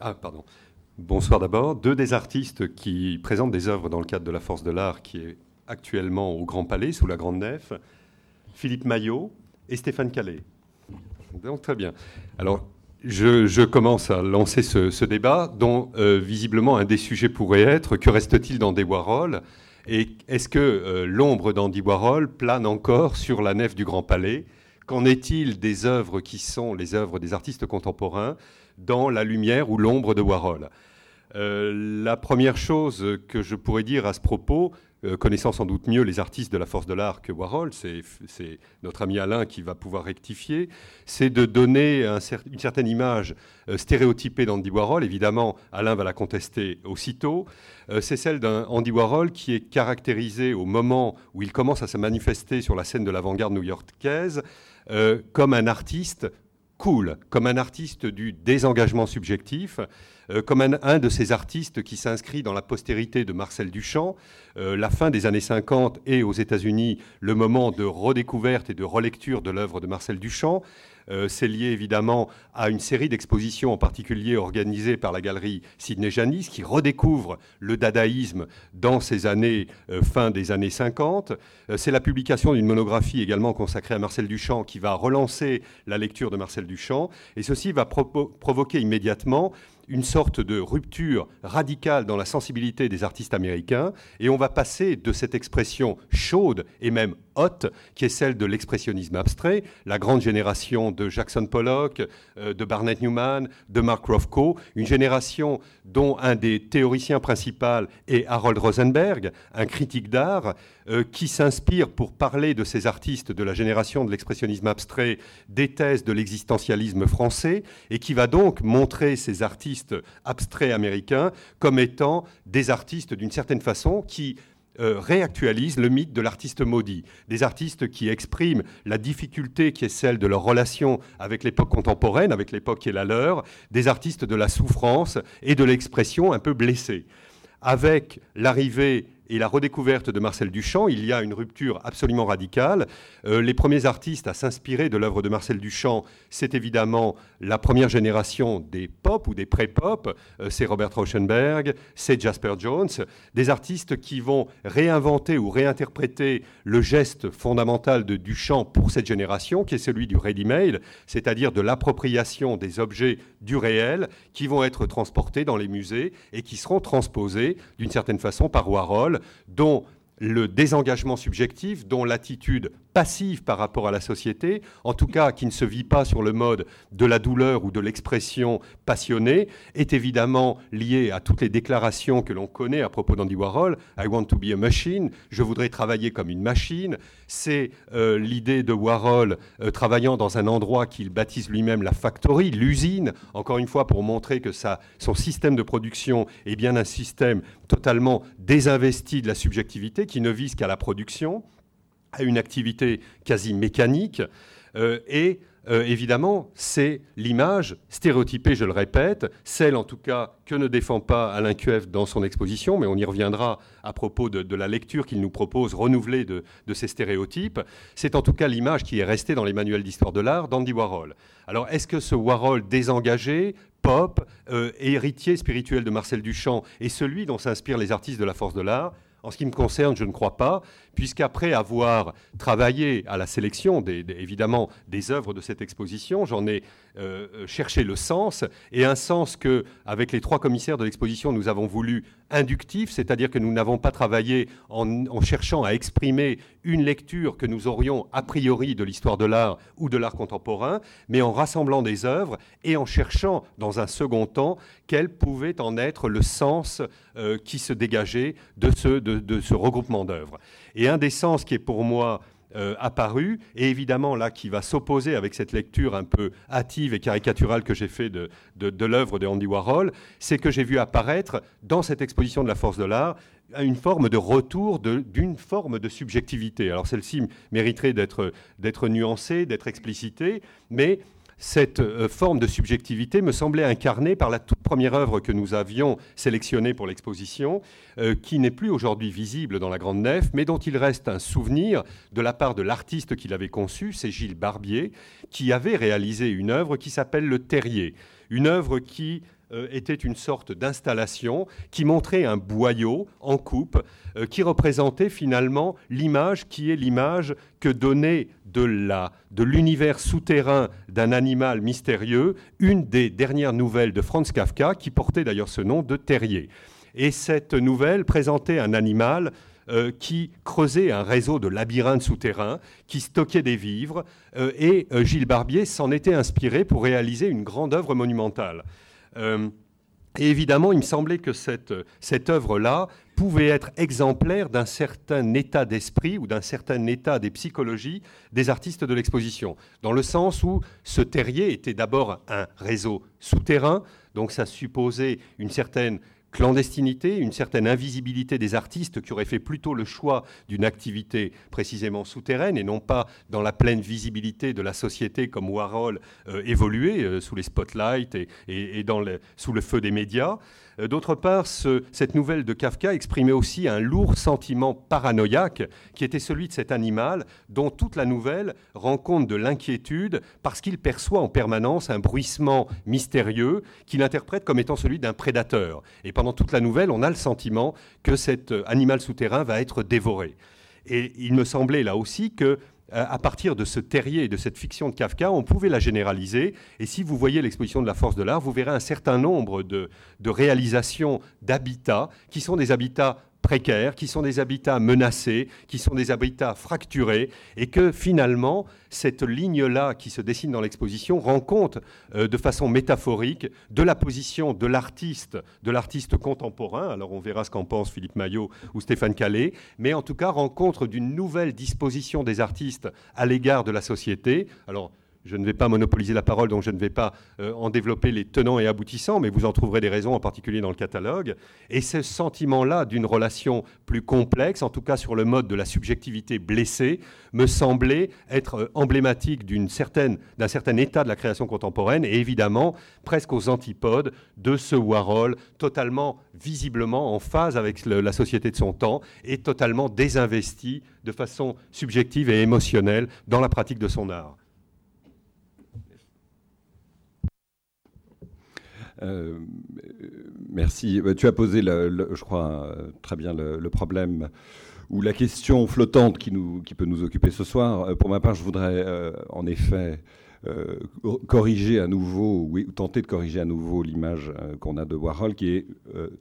Ah, pardon. Bonsoir d'abord. Deux des artistes qui présentent des œuvres dans le cadre de la Force de l'Art, qui est actuellement au Grand Palais, sous la Grande Nef, Philippe Maillot et Stéphane Calais. Donc très bien. Alors, je, commence à lancer ce, débat, dont euh, visiblement un des sujets pourrait être que reste-t-il d'Andy Warhol Et est-ce que euh, l'ombre d'Andy Warhol plane encore sur la nef du Grand Palais? Qu'en est-il des œuvres qui sont les œuvres des artistes contemporains? Dans la lumière ou l'ombre de Warhol euh, La première chose que je pourrais dire à ce propos, euh, connaissant sans doute mieux les artistes de la force de l'art que Warhol, c'est notre ami Alain qui va pouvoir rectifier, c'est de donner une certaine image euh, stéréotypée d'Andy Warhol. Évidemment, Alain va la contester aussitôt. C'est celle d'un Andy Warhol qui est caractérisé au moment où il commence à se manifester sur la scène de l'avant-garde new-yorkaise comme un artiste cool, comme un artiste du désengagement subjectif, euh, comme un, de ces artistes qui s'inscrit dans la postérité de Marcel Duchamp. Euh, la fin des années 50 et aux États-Unis le moment de redécouverte et de relecture de l'œuvre de Marcel Duchamp. Euh, c'est lié évidemment à une série d'expositions, en particulier organisées par la galerie Sidney Janis, qui redécouvre le dadaïsme dans ces années, euh, fin des années 50. Euh, c'est la publication d'une monographie également consacrée à Marcel Duchamp, qui va relancer la lecture de Marcel Duchamp. Et ceci va provoquer immédiatement une sorte de rupture radicale dans la sensibilité des artistes américains, et on va passer de cette expression chaude et même haute, qui est celle de l'expressionnisme abstrait, la grande génération de Jackson Pollock, euh, de Barnett Newman, de Mark Rothko, une génération dont un des théoriciens principaux est Harold Rosenberg, un critique d'art, euh, qui s'inspire pour parler de ces artistes de la génération de l'expressionnisme abstrait des thèses de l'existentialisme français et qui va donc montrer ces artistes abstraits américains comme étant des artistes d'une certaine façon qui euh, réactualisent le mythe de l'artiste maudit, des artistes qui expriment la difficulté qui est celle de leur relation avec l'époque contemporaine, avec l'époque qui est la leur, des artistes de la souffrance et de l'expression un peu blessée. Avec l'arrivée et la redécouverte de Marcel Duchamp, il y a une rupture absolument radicale. Euh, les premiers artistes à s'inspirer de l'œuvre de Marcel Duchamp, c'est évidemment la première génération des pop ou des pré-pop. Euh, c'est Robert Rauschenberg, c'est Jasper Jones, des artistes qui vont réinventer ou réinterpréter le geste fondamental de Duchamp pour cette génération, qui est celui du ready-made, c'est-à-dire de l'appropriation des objets du réel qui vont être transportés dans les musées et qui seront transposés d'une certaine façon par Warhol dont le désengagement subjectif, dont l'attitude passive par rapport à la société, en tout cas qui ne se vit pas sur le mode de la douleur ou de l'expression passionnée, est évidemment lié à toutes les déclarations que l'on connaît à propos d'Andy Warhol. I want to be a machine, je voudrais travailler comme une machine. C'est euh, l'idée de Warhol euh, travaillant dans un endroit qu'il baptise lui-même la factory, l'usine, encore une fois pour montrer que son système de production est bien un système totalement désinvesti de la subjectivité qui ne vise qu'à la production à une activité quasi mécanique. Euh, et euh, évidemment, c'est l'image stéréotypée, je le répète, celle en tout cas que ne défend pas Alain Cuev dans son exposition, mais on y reviendra à propos de, la lecture qu'il nous propose renouvelée de, ces stéréotypes. C'est en tout cas l'image qui est restée dans les manuels d'histoire de l'art d'Andy Warhol. Alors, est-ce que ce Warhol désengagé, pop, euh, héritier spirituel de Marcel Duchamp, est celui dont s'inspirent les artistes de la force de l'art? En ce qui me concerne, je ne crois pas, puisqu'après avoir travaillé à la sélection, évidemment, des œuvres de cette exposition, j'en ai euh, euh, cherché le sens, et un sens que, avec les trois commissaires de l'exposition, nous avons voulu inductif, c'est-à-dire que nous n'avons pas travaillé en, cherchant à exprimer une lecture que nous aurions a priori de l'histoire de l'art ou de l'art contemporain, mais en rassemblant des œuvres et en cherchant, dans un second temps, quel pouvait en être le sens euh, qui se dégageait de ce, de ce regroupement d'œuvres. Et un des sens qui est pour moi euh, apparu, et évidemment là qui va s'opposer avec cette lecture un peu hâtive et caricaturale que j'ai fait de, de, l'œuvre de Andy Warhol, c'est que j'ai vu apparaître dans cette exposition de la force de l'art une forme de retour d'une forme de subjectivité. Alors celle-ci mériterait d'être nuancée, d'être explicitée, mais cette euh, forme de subjectivité me semblait incarnée par la toute première œuvre que nous avions sélectionnée pour l'exposition, euh, qui n'est plus aujourd'hui visible dans la Grande Nef, mais dont il reste un souvenir de la part de l'artiste qui l'avait conçu, c'est Gilles Barbier, qui avait réalisé une œuvre qui s'appelle Le Terrier, une œuvre qui euh, était une sorte d'installation qui montrait un boyau en coupe euh, qui représentait finalement l'image qui est l'image que donnait de l'univers souterrain d'un animal mystérieux une des dernières nouvelles de Franz Kafka qui portait d'ailleurs ce nom de terrier. Et cette nouvelle présentait un animal euh, qui creusait un réseau de labyrinthes souterrains, qui stockait des vivres, et Gilles Barbier s'en était inspiré pour réaliser une grande œuvre monumentale. Et évidemment, il me semblait que cette, cette œuvre-là pouvait être exemplaire d'un certain état d'esprit ou d'un certain état des psychologies des artistes de l'exposition, dans le sens où ce terrier était d'abord un réseau souterrain, donc ça supposait une certaine clandestinité, une certaine invisibilité des artistes qui auraient fait plutôt le choix d'une activité précisément souterraine et non pas dans la pleine visibilité de la société comme Warhol euh, évoluait euh, sous les spotlights et, sous le feu des médias. Euh, d'autre part, cette nouvelle de Kafka exprimait aussi un lourd sentiment paranoïaque qui était celui de cet animal dont toute la nouvelle rend compte de l'inquiétude parce qu'il perçoit en permanence un bruissement mystérieux qu'il interprète comme étant celui d'un prédateur. Et pendant toute la nouvelle, on a le sentiment que cet euh, animal souterrain va être dévoré. Et il me semblait là aussi que à partir de ce terrier et de cette fiction de Kafka, on pouvait la généraliser. Et si vous voyez l'exposition de la force de l'art, vous verrez un certain nombre de, de réalisations d'habitats qui sont des habitats précaires, qui sont des habitats menacés, qui sont des habitats fracturés, et que finalement, cette ligne-là qui se dessine dans l'exposition rend compte euh, de façon métaphorique de la position de l'artiste, de l'artiste contemporain, alors on verra ce qu'en pense Philippe Maillot ou Stéphane Calais, mais en tout cas rend compte d'une nouvelle disposition des artistes à l'égard de la société. Alors, je ne vais pas monopoliser la parole, donc je ne vais pas euh, en développer les tenants et aboutissants, mais vous en trouverez des raisons, en particulier dans le catalogue. Et ce sentiment-là d'une relation plus complexe, en tout cas sur le mode de la subjectivité blessée, me semblait être euh, emblématique d'un certain état de la création contemporaine, et évidemment presque aux antipodes de ce Warhol, totalement, visiblement en phase avec la société de son temps, et totalement désinvesti de façon subjective et émotionnelle dans la pratique de son art. Euh, merci. Euh, tu as posé, je crois, très bien le, problème ou la question flottante qui, peut nous occuper ce soir. Euh, pour ma part, je voudrais en effet corriger à nouveau, ou tenter de corriger à nouveau l'image qu'on a de Warhol, qui est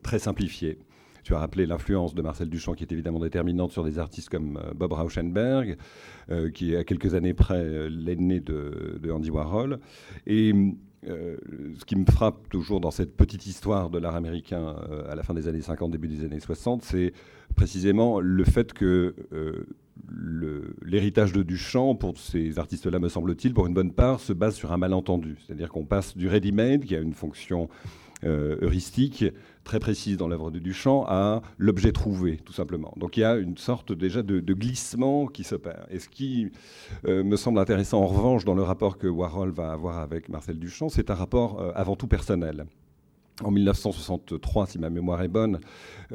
très simplifiée. Tu as rappelé l'influence de Marcel Duchamp, qui est évidemment déterminante sur des artistes comme Bob Rauschenberg, qui est à quelques années près l'aîné de, de, Andy Warhol. Et euh, ce qui me frappe toujours dans cette petite histoire de l'art américain euh, à la fin des années 50, début des années 60, c'est précisément le fait que euh, l'héritage de Duchamp, pour ces artistes-là, me semble-t-il, pour une bonne part, se base sur un malentendu. C'est-à-dire qu'on passe du ready-made, qui a une fonction heuristique, très précise dans l'œuvre de Duchamp à l'objet trouvé, tout simplement. Donc il y a une sorte déjà de, glissement qui s'opère. Et ce qui euh, me semble intéressant en revanche dans le rapport que Warhol va avoir avec Marcel Duchamp, c'est un rapport euh, avant tout personnel. En 1963, si ma mémoire est bonne,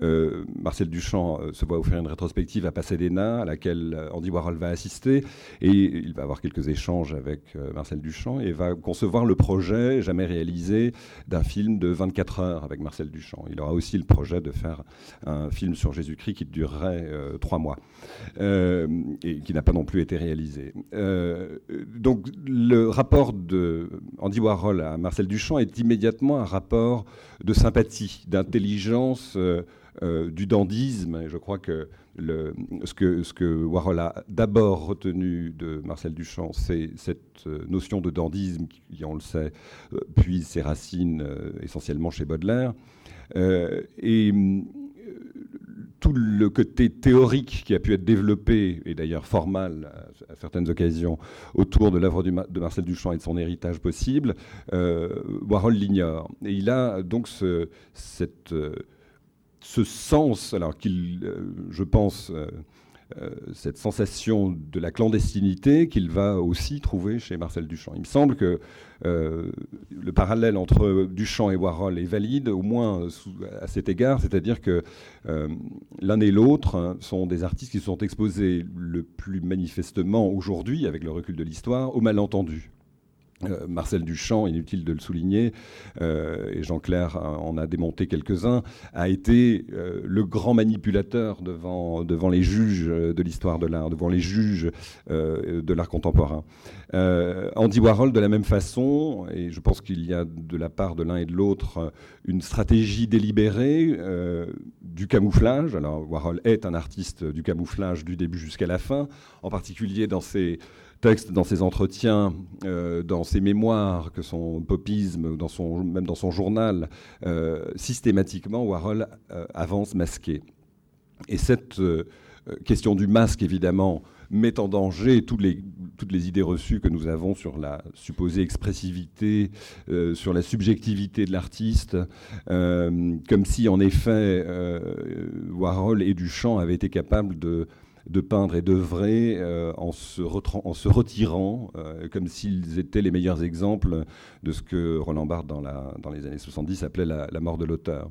euh, Marcel Duchamp euh, se voit offrir une rétrospective à Pasadena, à laquelle euh, Andy Warhol va assister, et il va avoir quelques échanges avec Marcel Duchamp, et va concevoir le projet, jamais réalisé, d'un film de 24 heures avec Marcel Duchamp. Il aura aussi le projet de faire un film sur Jésus-Christ qui durerait trois mois, et qui n'a pas non plus été réalisé. donc le rapport de Andy Warhol à Marcel Duchamp est immédiatement un rapport de sympathie, d'intelligence euh, euh, du dandisme. Je crois que, ce que ce que Warhol a d'abord retenu de Marcel Duchamp, c'est cette euh, notion de dandisme qui, on le sait, puise ses racines essentiellement chez Baudelaire. et tout le côté théorique qui a pu être développé, et d'ailleurs formal à, certaines occasions, autour de l'œuvre de Marcel Duchamp et de son héritage possible, euh, Warhol l'ignore. Et il a donc ce, euh, ce sens, alors qu'il, euh, je pense, cette sensation de la clandestinité qu'il va aussi trouver chez Marcel Duchamp. Il me semble que euh, le parallèle entre Duchamp et Warhol est valide, au moins à cet égard, c'est-à-dire que euh, l'un et l'autre hein, sont des artistes qui sont exposés le plus manifestement aujourd'hui, avec le recul de l'histoire, au malentendu. Euh, Marcel Duchamp, inutile de le souligner, euh, et Jean-Claire en a démonté quelques-uns, a été euh, le grand manipulateur devant, devant les juges de l'histoire de l'art, devant les juges de l'art contemporain. Andy Warhol, de la même façon, et je pense qu'il y a de la part de l'un et de l'autre une stratégie délibérée du camouflage. Alors Warhol est un artiste du camouflage du début jusqu'à la fin, en particulier dans ses texte dans ses entretiens, euh, dans ses mémoires, que son popisme, dans son, même dans son journal, euh, systématiquement, Warhol euh, avance masqué. Et cette question du masque, évidemment, met en danger toutes les, toutes les idées reçues que nous avons sur la supposée expressivité, sur la subjectivité de l'artiste, comme si en effet Warhol et Duchamp avaient été capables de de peindre et d'œuvrer euh, en, se retirant, euh, comme s'ils étaient les meilleurs exemples de ce que Roland Barthes, dans les années 70, appelait la, mort de l'auteur.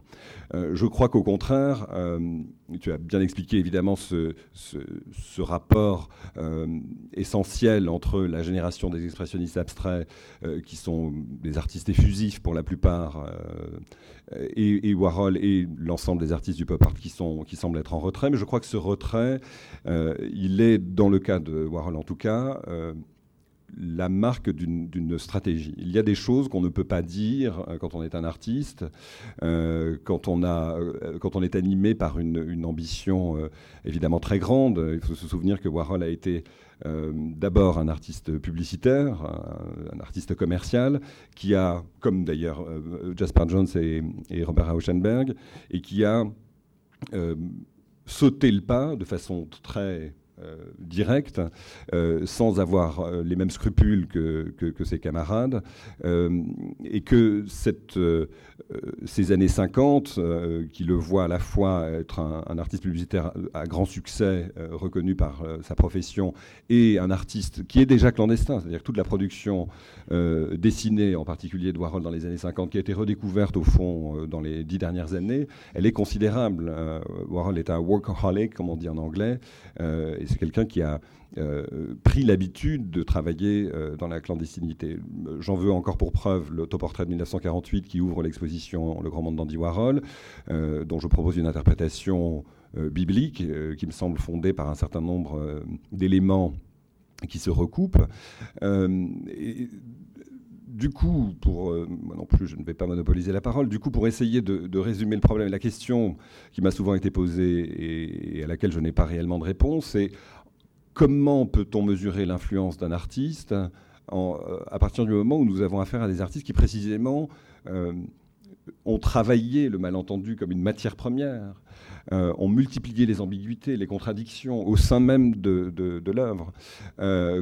Euh, je crois qu'au contraire, tu as bien expliqué évidemment ce, rapport essentiel entre la génération des expressionnistes abstraits, qui sont des artistes effusifs pour la plupart, et, Warhol et l'ensemble des artistes du pop art qui, semblent être en retrait. Mais je crois que ce retrait, euh, il est, dans le cas de Warhol en tout cas, euh, la marque d'une stratégie. Il y a des choses qu'on ne peut pas dire euh, quand on est un artiste, quand, on a, quand on est animé par une, ambition évidemment très grande. Il faut se souvenir que Warhol a été d'abord un artiste publicitaire, un, artiste commercial, qui a, comme d'ailleurs Jasper Jones et, et, Robert Rauschenberg, et qui a sauter le pas de façon très euh, direct, euh, sans avoir euh, les mêmes scrupules que, ses camarades, et que cette, ces années 50, qui le voient à la fois être un, artiste publicitaire à grand succès, reconnu par sa profession, et un artiste qui est déjà clandestin, c'est-à-dire toute la production dessinée, en particulier de Warhol dans les années 50, qui a été redécouverte au fond dans les dix dernières années, elle est considérable. Warhol est un workaholic, comme on dit en anglais, c'est quelqu'un qui a euh, pris l'habitude de travailler euh, dans la clandestinité. J'en veux encore pour preuve l'autoportrait de 1948 qui ouvre l'exposition Le Grand Monde d'Andy Warhol, euh, dont je propose une interprétation biblique qui me semble fondée par un certain nombre d'éléments qui se recoupent. du coup, pour moi non plus, je ne vais pas monopoliser la parole. Du coup, pour essayer de, résumer le problème, la question qui m'a souvent été posée et, et à laquelle je n'ai pas réellement de réponse, c'est comment peut-on mesurer l'influence d'un artiste euh, à partir du moment où nous avons affaire à des artistes qui précisément euh, ont travaillé le malentendu comme une matière première, euh, ont multiplié les ambiguïtés, les contradictions au sein même de, l'œuvre.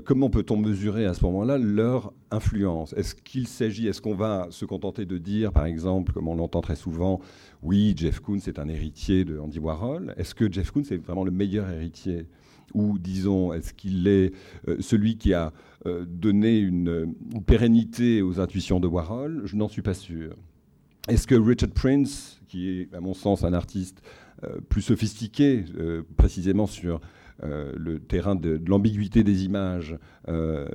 comment peut-on mesurer à ce moment-là leur influence? Est-ce qu'il s'agit, est-ce qu'on va se contenter de dire, par exemple, comme on l'entend très souvent, oui, Jeff Koons est un héritier de Andy Warhol Est-ce que Jeff Koons est vraiment le meilleur héritier? Ou disons, est-ce qu'il est, euh, celui qui a euh, donné une, pérennité aux intuitions de Warhol? Je n'en suis pas sûr. Est-ce que Richard Prince, qui est à mon sens un artiste euh, plus sophistiqué, précisément sur euh, le terrain de, l'ambiguïté des images euh,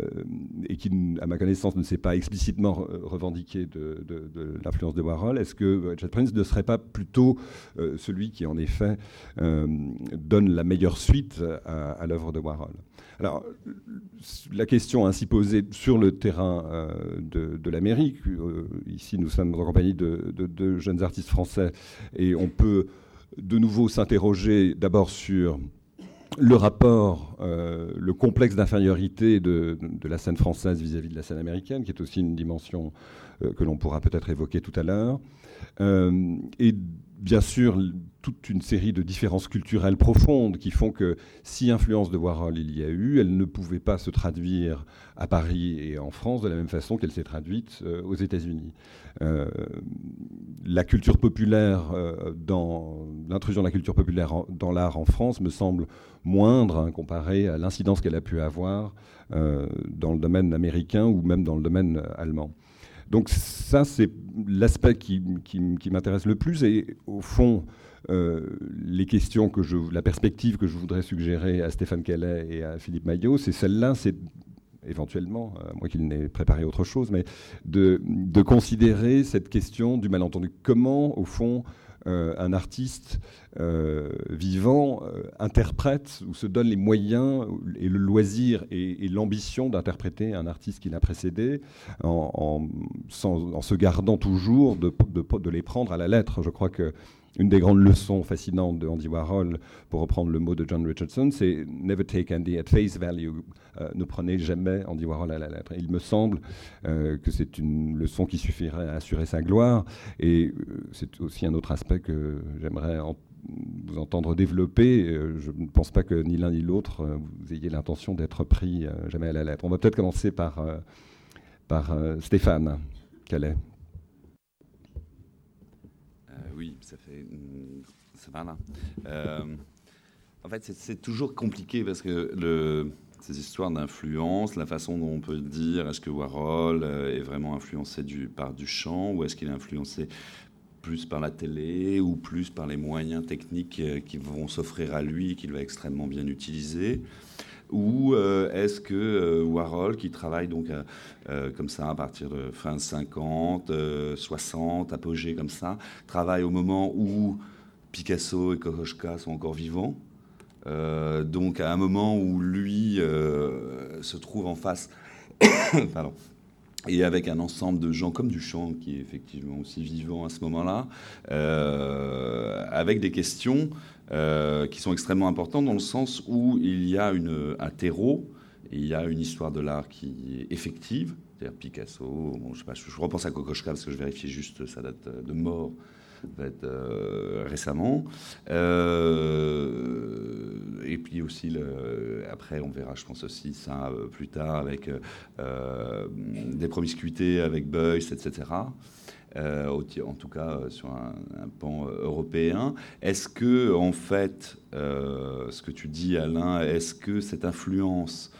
et qui, à ma connaissance, ne s'est pas explicitement revendiqué de, l'influence de Warhol, est-ce que Richard Prince ne serait pas plutôt euh, celui qui, en effet, donne la meilleure suite à, l'œuvre de Warhol? Alors, la question ainsi posée sur le terrain de, l'Amérique, ici nous sommes en compagnie de, de, jeunes artistes français, et on peut de nouveau s'interroger d'abord sur le rapport, euh, le complexe d'infériorité de, la scène française vis-à-vis de la scène américaine, qui est aussi une dimension euh, que l'on pourra peut-être évoquer tout à l'heure, euh, et bien sûr toute une série de différences culturelles profondes qui font que si influence de Warhol il y a eu, elle ne pouvait pas se traduire à Paris et en France de la même façon qu'elle s'est traduite aux États-Unis. la culture populaire, dans l'intrusion de la culture populaire dans l'art en France me semble moindre hein, comparé à l'incidence qu'elle a pu avoir euh, dans le domaine américain ou même dans le domaine euh, allemand. Donc ça, c'est l'aspect qui, m'intéresse le plus. Et au fond, euh, les questions que je, la perspective que je voudrais suggérer à Stéphane Calais et à Philippe Maillot, c'est celle-là, c'est éventuellement, à moins qu'il n'ait préparé autre chose, mais de, considérer cette question du malentendu. Comment, au fond, euh, un artiste euh, vivant euh, interprète ou se donne les moyens et le loisir et, l'ambition d'interpréter un artiste qui l'a précédé en, se gardant toujours de, de, les prendre à la lettre. Je crois que une des grandes leçons fascinantes de Andy Warhol, pour reprendre le mot de John Richardson, c'est never take Andy at face value. Euh, ne prenez jamais Andy Warhol à la lettre. il me semble euh, que c'est une leçon qui suffirait à assurer sa gloire. Et euh, c'est aussi un autre aspect que j'aimerais vous entendre développer. je ne pense pas que ni l'un ni l'autre vous ayez l'intention d'être pris jamais à la lettre. On va peut-être commencer par, par Stéphane Calais oui, ça fait. Ça va là. Euh, en fait, c'est toujours compliqué parce que ces histoires d'influence, la façon dont on peut dire est-ce que Warhol euh, est vraiment influencé du, par Duchamp ou est-ce qu'il est influencé plus par la télé ou plus par les moyens techniques euh, qui vont s'offrir à lui, qu'il va extrêmement bien utiliser ou euh, est-ce que euh, Warhol, qui travaille donc euh, comme ça à partir de fin 50, 60, apogée comme ça, travaille au moment où Picasso et Kokoschka sont encore vivants donc à un moment où lui se trouve en face, et avec un ensemble de gens comme Duchamp, qui est effectivement aussi vivant à ce moment-là, avec des questions euh, qui sont extrêmement importantes dans le sens où il y a un terreau, il y a une histoire de l'art qui est effective, c'est-à-dire Picasso, bon, je, repense à Kokoschka parce que je vérifie juste sa date de mort euh, récemment. Euh, et puis aussi, après, on verra, je pense aussi ça plus tard, avec des promiscuités avec Beuys, etc. Euh, en tout cas euh, sur un, pan euh, européen. Est-ce que, en fait, ce que tu dis, Alain, est-ce que cette influence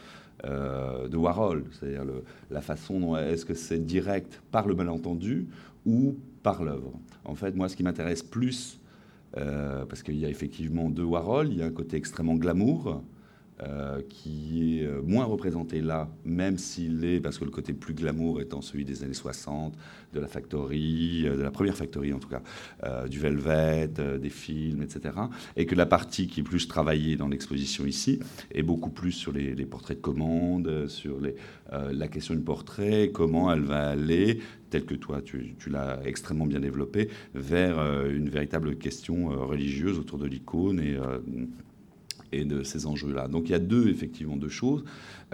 de Warhol, c'est-à-dire la façon dont est-ce que c'est direct par le malentendu ou par l'œuvre? En fait, moi, ce qui m'intéresse plus, parce qu'il y a effectivement deux Warhol, il y a un côté extrêmement glamour, euh, qui est euh, moins représenté là, même s'il est, parce que le côté plus glamour étant celui des années 60, de la factory, euh, de la première factory en tout cas, du Velvet, des films, etc. Et que la partie qui est plus travaillée dans l'exposition ici est beaucoup plus sur les, portraits de commande, sur la question du portrait, comment elle va aller, tel que toi tu, tu l'as extrêmement bien développé, vers une véritable question religieuse autour de l'icône et et de ces enjeux-là. Donc il y a deux, effectivement, deux choses.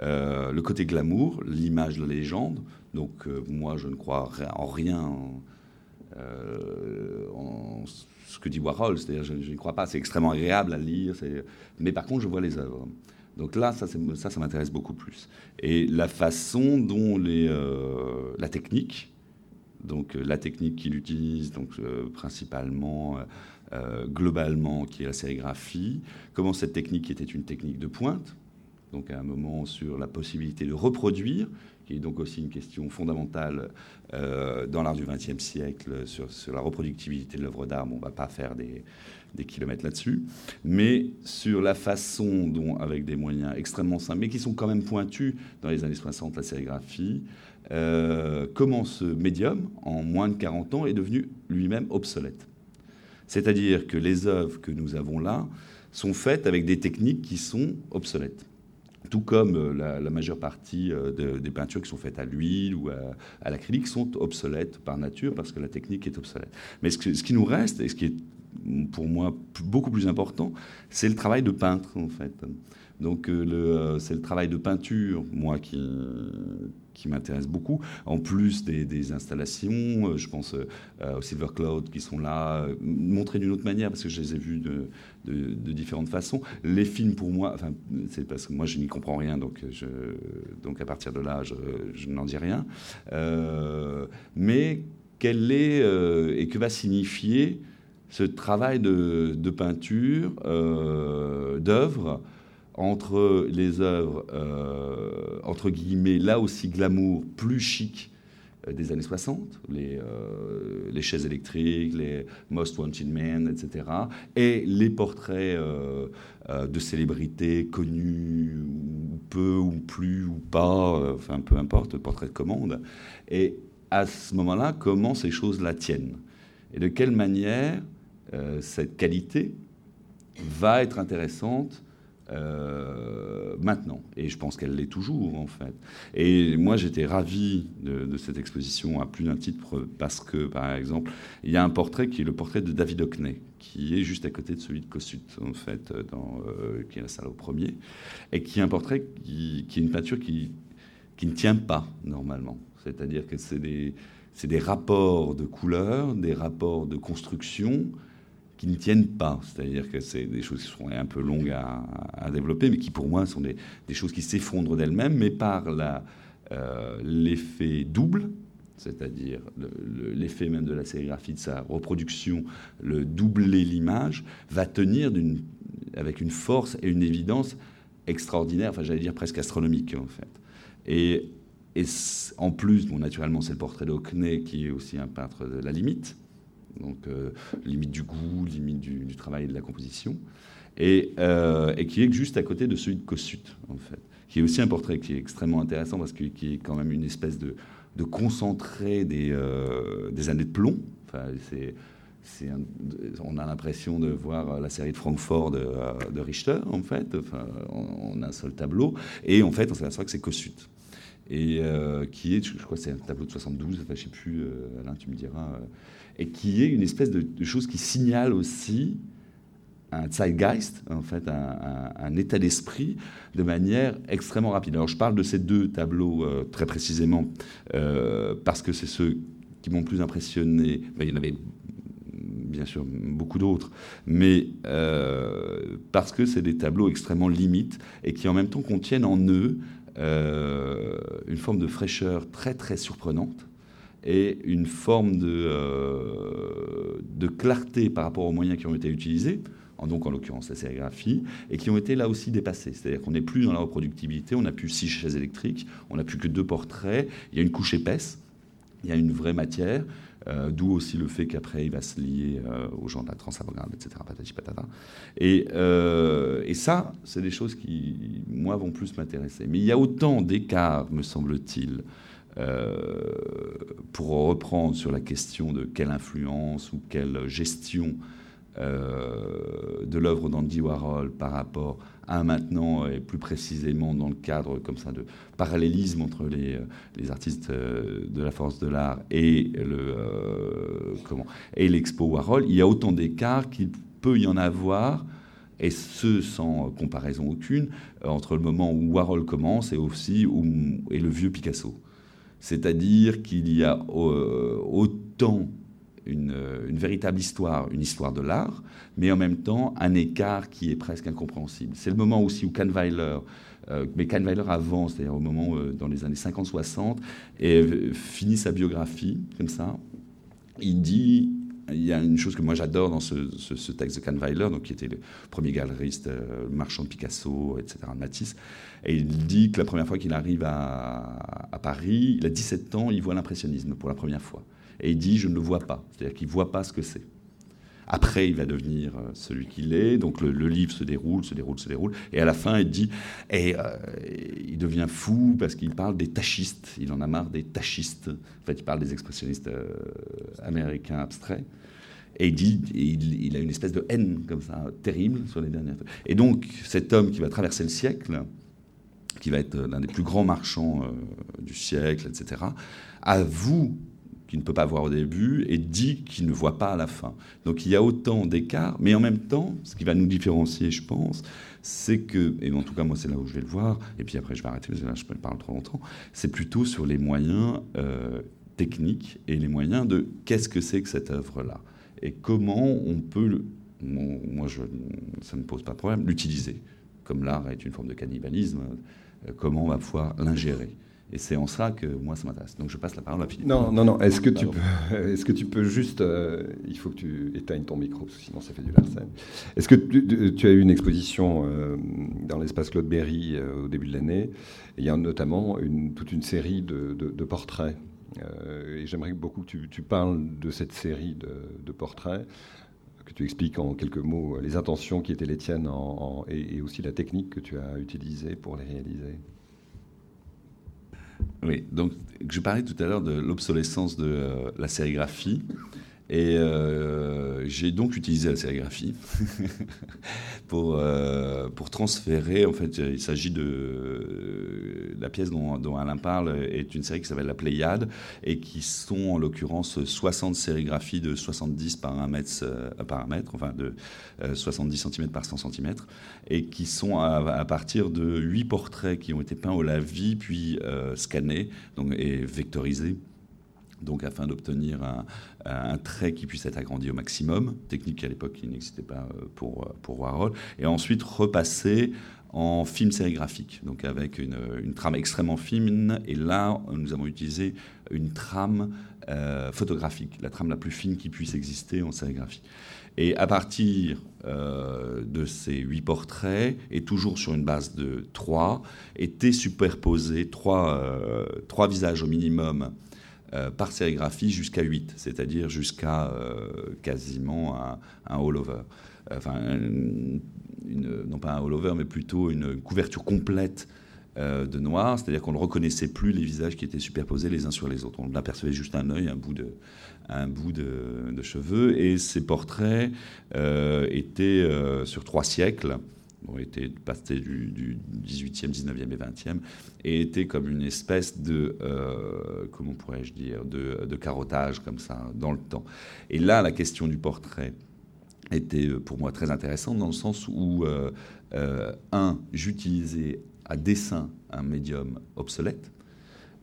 Euh, le côté glamour, l'image de la légende. Donc euh, moi, je ne crois en rien euh, en, ce que dit Warhol, c'est-à-dire je, je n'y crois pas, c'est extrêmement agréable à lire, mais par contre, je vois les œuvres. Donc là, ça, ça, ça m'intéresse beaucoup plus. Et la façon dont les, la technique, donc la technique qu'il utilise, donc principalement euh, globalement, qui est la sérigraphie, comment cette technique était une technique de pointe, donc à un moment sur la possibilité de reproduire, qui est donc aussi une question fondamentale euh, dans l'art du XXe siècle sur, la reproductibilité de l'œuvre d'art. on ne va pas faire des, kilomètres là-dessus, mais sur la façon dont, avec des moyens extrêmement simples, mais qui sont quand même pointus dans les années 60, la sérigraphie, euh, comment ce médium, en moins de 40 ans, est devenu lui-même obsolète. C'est-à-dire que les œuvres que nous avons là sont faites avec des techniques qui sont obsolètes. Tout comme euh, la, majeure partie euh, des peintures qui sont faites à l'huile ou à, l'acrylique sont obsolètes par nature parce que la technique est obsolète. Mais ce, qui nous reste, et ce qui est pour moi beaucoup plus important, c'est le travail de peintre en fait. Donc euh, c'est le travail de peinture, moi, qui, qui m'intéresse beaucoup. En plus des, installations, euh, je pense euh, aux Silver Cloud qui sont là, euh, montrés d'une autre manière parce que je les ai vus de, différentes façons. Les films, pour moi, enfin, c'est parce que moi je n'y comprends rien, donc, donc à partir de là, je, je n'en dis rien. mais quel est et que va signifier ce travail de, de peinture, d'œuvre entre les œuvres, euh, entre guillemets, là aussi glamour, plus chic euh, des années 60, les, euh, les, chaises électriques, les Most Wanted Men, etc., et les portraits de célébrités connues ou peu ou plus ou pas, enfin peu importe, portrait de commande. Et à ce moment-là, comment ces choses-là tiennent? Et de quelle manière cette qualité va être intéressante euh, maintenant. Et je pense qu'elle l'est toujours, en fait. Et moi, j'étais ravi de, cette exposition à plus d'un titre parce que, par exemple, il y a un portrait qui est le portrait de David Hockney, qui est juste à côté de celui de Kossuth, en fait, dans, euh, qui est la salle au premier, et qui est un portrait qui, est une peinture qui, qui ne tient pas, normalement. C'est-à-dire que c'est des, des rapports de couleurs, des rapports de construction, qui ne tiennent pas. C'est-à-dire que c'est des choses qui sont un peu longues à, développer, mais qui pour moi sont des, choses qui s'effondrent d'elles-mêmes, mais par euh, l'effet double, c'est-à-dire l'effet même de la sérigraphie, de sa reproduction, le doubler l'image, va tenir avec une force et une évidence extraordinaire, enfin j'allais dire presque astronomique en fait. Et, en plus, bon, naturellement, c'est le portrait d'Hockney qui est aussi un peintre de la limite, donc euh, limite du goût, limite du, travail et de la composition, euh, et, qui est juste à côté de celui de Kossuth, en fait, qui est aussi un portrait qui est extrêmement intéressant parce qu'il est quand même une espèce de, concentré des, euh, des, années de plomb. Enfin, c'est, on a l'impression de voir la série de Francfort de, Richter, en fait, enfin, en, un seul tableau, et en fait, on s'aperçoit que c'est Kossuth et qui est, je crois que c'est un tableau de 72, enfin, je sais plus, Alain, tu me diras, et qui est une espèce de, chose qui signale aussi un zeitgeist, en fait, un, état d'esprit de manière extrêmement rapide. Alors je parle de ces deux tableaux euh, très précisément euh, parce que c'est ceux qui m'ont plus impressionné. il y en avait bien sûr beaucoup d'autres, mais euh, parce que c'est des tableaux extrêmement limites et qui en même temps contiennent en eux une forme de fraîcheur très très surprenante et une forme de, euh, de clarté par rapport aux moyens qui ont été utilisés, donc en l'occurrence la sérigraphie, et qui ont été là aussi dépassés. C'est-à-dire qu'on n'est plus dans la reproductibilité, on n'a plus six chaises électriques, on n'a plus que deux portraits, il y a une couche épaisse, il y a une vraie matière, euh, d'où aussi le fait qu'après il va se lier euh, aux gens de la transavant-garde, etc. Patati patata. Et, et ça, c'est des choses qui, moi, vont plus m'intéresser. Mais il y a autant d'écarts, me semble-t-il, euh, pour reprendre sur la question de quelle influence ou quelle gestion euh, de l'œuvre d'Andy Warhol par rapport à maintenant et plus précisément dans le cadre comme ça de parallélisme entre les, euh, les artistes de la force de l'art et le comment et l'expo Warhol, il y a autant d'écarts qu'il peut y en avoir et ce sans comparaison aucune entre le moment où Warhol commence et aussi et le vieux Picasso. C'est-à-dire qu'il y a euh, autant une, véritable histoire, une histoire de l'art, mais en même temps un écart qui est presque incompréhensible. C'est le moment aussi où Kahnweiler, euh, mais Kahnweiler avance, c'est-à-dire au moment euh, dans les années 50-60, et finit sa biographie comme ça. Il dit il y a une chose que moi j'adore dans ce, texte de Kahnweiler, donc qui était le premier galeriste, marchand de Picasso, etc., de Matisse, et il dit que la première fois qu'il arrive à, Paris, il a 17 ans, il voit l'impressionnisme pour la première fois. Et il dit, je ne le vois pas. C'est-à-dire qu'il ne voit pas ce que c'est. Après, il va devenir euh, celui qu'il est. Donc le, livre se déroule, se déroule, se déroule. Et à la fin, il dit, et euh, il devient fou parce qu'il parle des tachistes. Il en a marre des tachistes. En fait, il parle des expressionnistes euh, américains abstraits. Et il dit, il, a une espèce de haine comme ça, terrible sur les dernières. Et donc, cet homme qui va traverser le siècle, qui va être l'un des plus grands marchands du siècle, etc., avoue qu'il ne peut pas voir au début et dit qu'il ne voit pas à la fin. Donc il y a autant d'écarts, mais en même temps, ce qui va nous différencier, je pense, c'est que, et en tout cas moi c'est là où je vais le voir, et puis après je vais arrêter parce que là je parle trop longtemps, c'est plutôt sur les moyens euh, techniques et les moyens de qu'est-ce que c'est que cette œuvre-là et comment on peut, moi je, ça ne me pose pas de problème, l'utiliser. Comme l'art est une forme de cannibalisme, euh, comment on va pouvoir l'ingérer. Et c'est en ça que moi, ça m'intéresse. Donc je passe la parole à Philippe. Non, non, non. Est-ce que, tu peux, est-ce que tu peux juste. Euh, il faut que tu éteignes ton micro, sinon ça fait du larcène. Est-ce que tu, as eu une exposition euh, dans l'espace Claude Berry au début de l'année? Il y a notamment une, toute une série de, portraits. et j'aimerais beaucoup que tu, parles de cette série de, portraits que tu expliques en quelques mots les intentions qui étaient les tiennes et, aussi la technique que tu as utilisée pour les réaliser. Oui, donc je parlais tout à l'heure de l'obsolescence de la sérigraphie. Et euh, j'ai donc utilisé la sérigraphie pour, euh, pour transférer. En fait, il s'agit de. La pièce dont, Alain parle est une série qui s'appelle La Pléiade et qui sont en l'occurrence 60 sérigraphies de 70 par 1 mètre, euh, par mètre enfin de 70 cm par 100 cm, et qui sont à, partir de 8 portraits qui ont été peints au lavis puis scannés donc, et vectorisés donc afin d'obtenir un, trait qui puisse être agrandi au maximum, technique à l'époque qui n'existait pas euh, pour, euh, pour Warhol, et ensuite repasser en film sérigraphique, donc avec une, trame extrêmement fine, et là nous avons utilisé une trame euh, photographique, la trame la plus fine qui puisse exister en sérigraphie. Et à partir de ces huit portraits, et toujours sur une base de trois, étaient superposés trois, trois visages au minimum euh, par sérigraphie jusqu'à 8, c'est-à-dire jusqu'à euh, quasiment un, un all-over. Enfin, non pas un all-over, mais plutôt une couverture complète euh, de noir, c'est-à-dire qu'on ne reconnaissait plus les visages qui étaient superposés les uns sur les autres. On apercevait juste un œil, un bout de, un bout de, cheveux, et ces portraits étaient sur trois siècles ont été passés du, 18e, 19e et 20e, et étaient comme une espèce de, euh, comment pourrais-je dire, de, carottage comme ça dans le temps. Et là, la question du portrait était euh, pour moi très intéressante dans le sens où, euh, un, j'utilisais à dessin un médium obsolète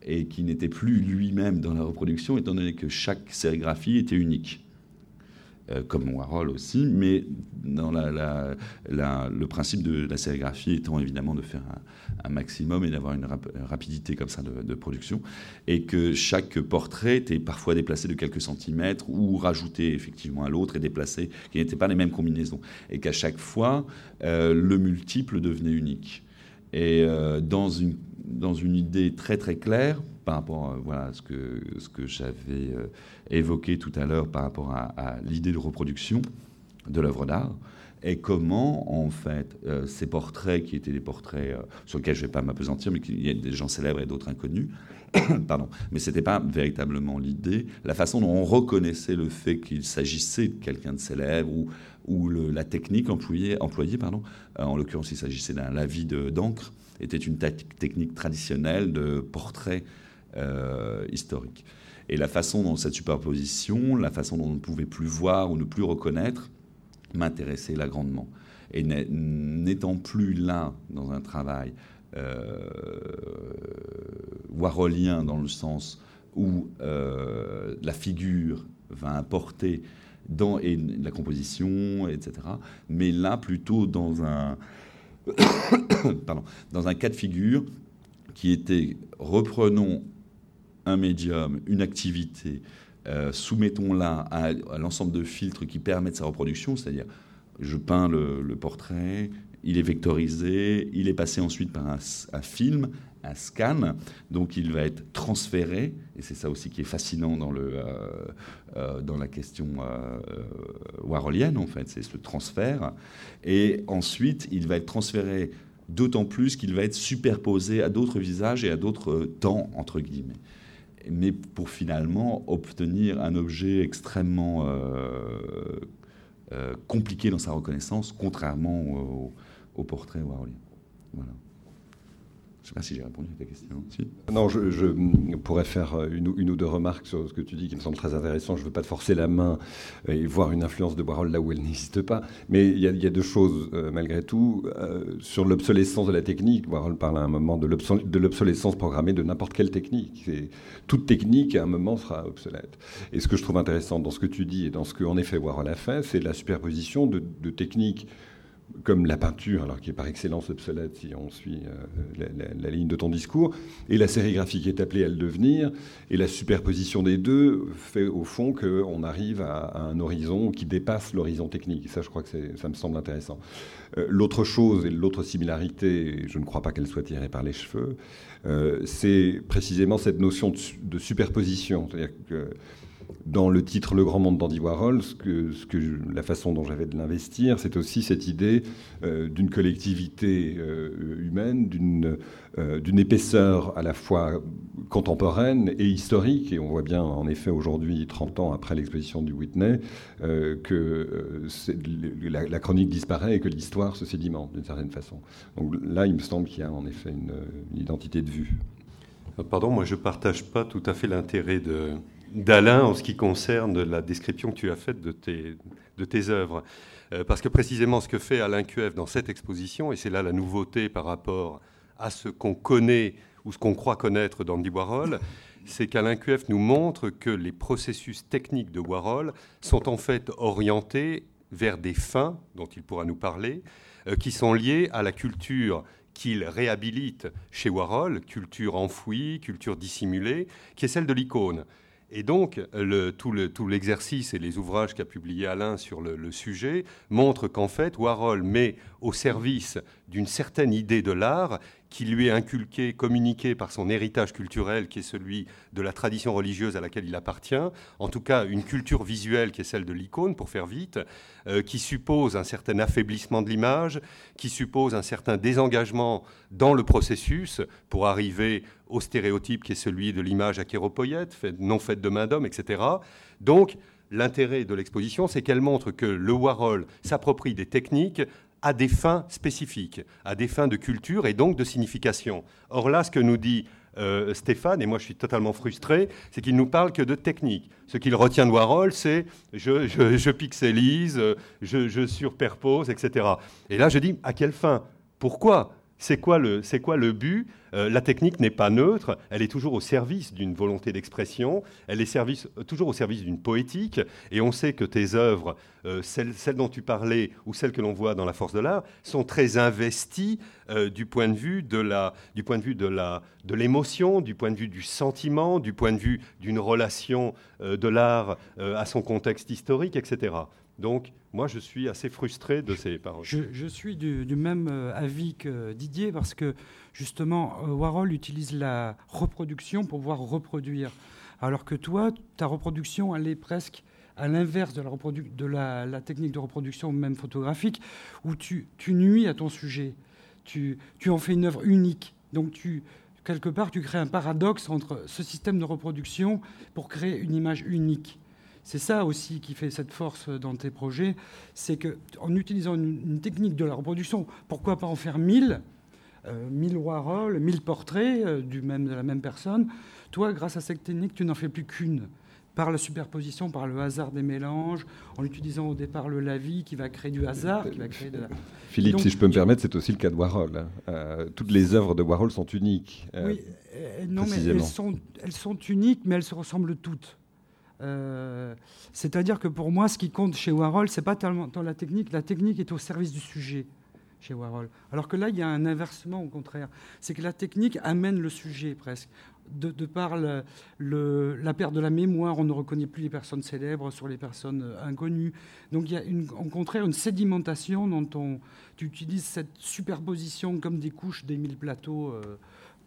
et qui n'était plus lui-même dans la reproduction, étant donné que chaque sérigraphie était unique. Euh, comme Warhol aussi, mais dans le principe de la sérigraphie étant évidemment de faire un, maximum et d'avoir une, rapidité comme ça de, production, et que chaque portrait était parfois déplacé de quelques centimètres ou rajouté effectivement à l'autre et déplacé, qui n'étaient pas les mêmes combinaisons, et qu'à chaque fois, euh, le multiple devenait unique. Et euh, dans une idée très très claire, par rapport à voilà, ce que, ce que j'avais euh, évoqué tout à l'heure par rapport à, l'idée de reproduction de l'œuvre d'art et comment, en fait, euh, ces portraits, qui étaient des portraits euh, sur lesquels je ne vais pas m'apesantir, mais qu'il y a des gens célèbres et d'autres inconnus, pardon, mais ce n'était pas véritablement l'idée, la façon dont on reconnaissait le fait qu'il s'agissait de quelqu'un de célèbre ou, ou le, la technique employée, employée pardon, en l'occurrence il s'agissait d'un lavis d'encre, était une technique traditionnelle de portrait euh, historique. Et la façon dont cette superposition, la façon dont on ne pouvait plus voir ou ne plus reconnaître, m'intéressait là grandement. Et n'étant plus là dans un travail euh, warholien dans le sens où euh, la figure va importer dans et la composition, etc. Mais là plutôt dans un pardon, dans un cas de figure qui était reprenons un médium, une activité, euh, soumettons-la à, l'ensemble de filtres qui permettent sa reproduction, c'est-à-dire je peins le, portrait, il est vectorisé, il est passé ensuite par un, film, un scan, donc il va être transféré, et c'est ça aussi qui est fascinant dans, le, euh, euh, dans la question warholienne, en fait, c'est ce transfert, et ensuite il va être transféré d'autant plus qu'il va être superposé à d'autres visages et à d'autres temps, entre guillemets mais pour finalement obtenir un objet extrêmement euh, euh, compliqué dans sa reconnaissance, contrairement au, portrait warholien. Je ne sais pas si j'ai répondu à ta question. Non, je, pourrais faire une, ou deux remarques sur ce que tu dis qui me semble très intéressant. Je ne veux pas te forcer la main et voir une influence de Warhol là où elle n'existe pas. Mais il y, a deux choses, euh, malgré tout. Euh, sur l'obsolescence de la technique, Warhol parle à un moment de l'obsolescence programmée de n'importe quelle technique. Toute technique, à un moment, sera obsolète. Et ce que je trouve intéressant dans ce que tu dis et dans ce qu'en effet Warhol a fait, c'est la superposition de techniques comme la peinture, alors qui est par excellence obsolète si on suit euh, la, ligne de ton discours, et la sérigraphie qui est appelée à le devenir, et la superposition des deux fait au fond qu'on arrive à, un horizon qui dépasse l'horizon technique. ça, je crois que ça me semble intéressant. Euh, l'autre chose et l'autre similarité, je ne crois pas qu'elle soit tirée par les cheveux, euh, c'est précisément cette notion de, de superposition. C'est-à-dire que dans le titre Le Grand Monde d'Andy Warhol, ce que, la façon dont j'avais de l'investir, c'est aussi cette idée euh, d'une collectivité euh, humaine, d'une euh, d'une épaisseur à la fois contemporaine et historique. Et on voit bien, en effet, aujourd'hui, 30 ans après l'exposition du Whitney, que la, chronique disparaît et que l'histoire se sédimente d'une certaine façon. Donc là, il me semble qu'il y a en effet une identité de vue. Pardon, moi je ne partage pas tout à fait l'intérêt de, d'Alain en ce qui concerne la description que tu as faite de tes, œuvres. Euh, parce que précisément ce que fait Alain QF dans cette exposition, et c'est là la nouveauté par rapport à ce qu'on connaît ou ce qu'on croit connaître d'Andy Warhol, c'est qu'Alain QF nous montre que les processus techniques de Warhol sont en fait orientés vers des fins dont il pourra nous parler, euh, qui sont liées à la culture qu'il réhabilite chez Warhol, culture enfouie, culture dissimulée, qui est celle de l'icône. Et donc, tout l'exercice et les ouvrages qu'a publié Alain sur le, sujet montrent qu'en fait, Warhol met au service d'une certaine idée de l'art qui lui est inculqué, communiqué par son héritage culturel, qui est celui de la tradition religieuse à laquelle il appartient, en tout cas une culture visuelle qui est celle de l'icône, pour faire vite, euh, qui suppose un certain affaiblissement de l'image, qui suppose un certain désengagement dans le processus pour arriver au stéréotype qui est celui de l'image achéropoïète, non faite de main d'homme, etc. Donc, l'intérêt de l'exposition, c'est qu'elle montre que le Warhol s'approprie des techniques à des fins spécifiques, à des fins de culture et donc de signification. Or là, ce que nous dit euh, Stéphane, et moi je suis totalement frustré, c'est qu'il nous parle que de technique. Ce qu'il retient de Warhol, c'est je, je, pixelise, je, je surperpose, etc. Et là, je dis à quelle fin? Pourquoi? C'est quoi, le, quoi le but? Euh, La technique n'est pas neutre, elle est toujours au service d'une volonté d'expression, elle est service, toujours au service d'une poétique, et on sait que tes œuvres, euh, celles, dont tu parlais ou celles que l'on voit dans La Force de l'Art, sont très investies euh, du point de vue de l'émotion, du point de vue du sentiment, du point de vue d'une relation de l'art à son contexte historique, etc. Donc, moi, je suis assez frustré de ces paroles. Je, suis du, même euh, avis que Didier, parce que justement, euh, Warhol utilise la reproduction pour pouvoir reproduire. Alors que toi, ta reproduction, elle est presque à l'inverse de, la, technique de reproduction, même photographique, où tu, nuis à ton sujet. Tu, en fais une œuvre unique. Donc, quelque part, tu crées un paradoxe entre ce système de reproduction pour créer une image unique. C'est ça aussi qui fait cette force dans tes projets, c'est qu'en utilisant une, technique de la reproduction, pourquoi pas en faire mille, euh, mille Warhol, mille portraits euh, du même, de la même personne. Toi, grâce à cette technique, tu n'en fais plus qu'une. Par la superposition, par le hasard des mélanges, en utilisant au départ le lavis qui va créer du hasard, qui va créer de Philippe, si je peux me permettre, c'est aussi le cas de Warhol. Hein. Euh, toutes les œuvres de Warhol sont uniques. oui, non, mais elles sont, elles sont uniques, mais elles se ressemblent toutes. Euh, c'est-à-dire que pour moi, ce qui compte chez Warhol, c'est pas tellement la technique. La technique est au service du sujet chez Warhol. Alors que là, il y a un inversement au contraire. C'est que la technique amène le sujet presque. De, par la perte de la mémoire, on ne reconnaît plus les personnes célèbres sur les personnes euh, inconnues. Donc il y a au contraire une sédimentation dont on, tu utilises cette superposition comme des couches des mille plateaux euh,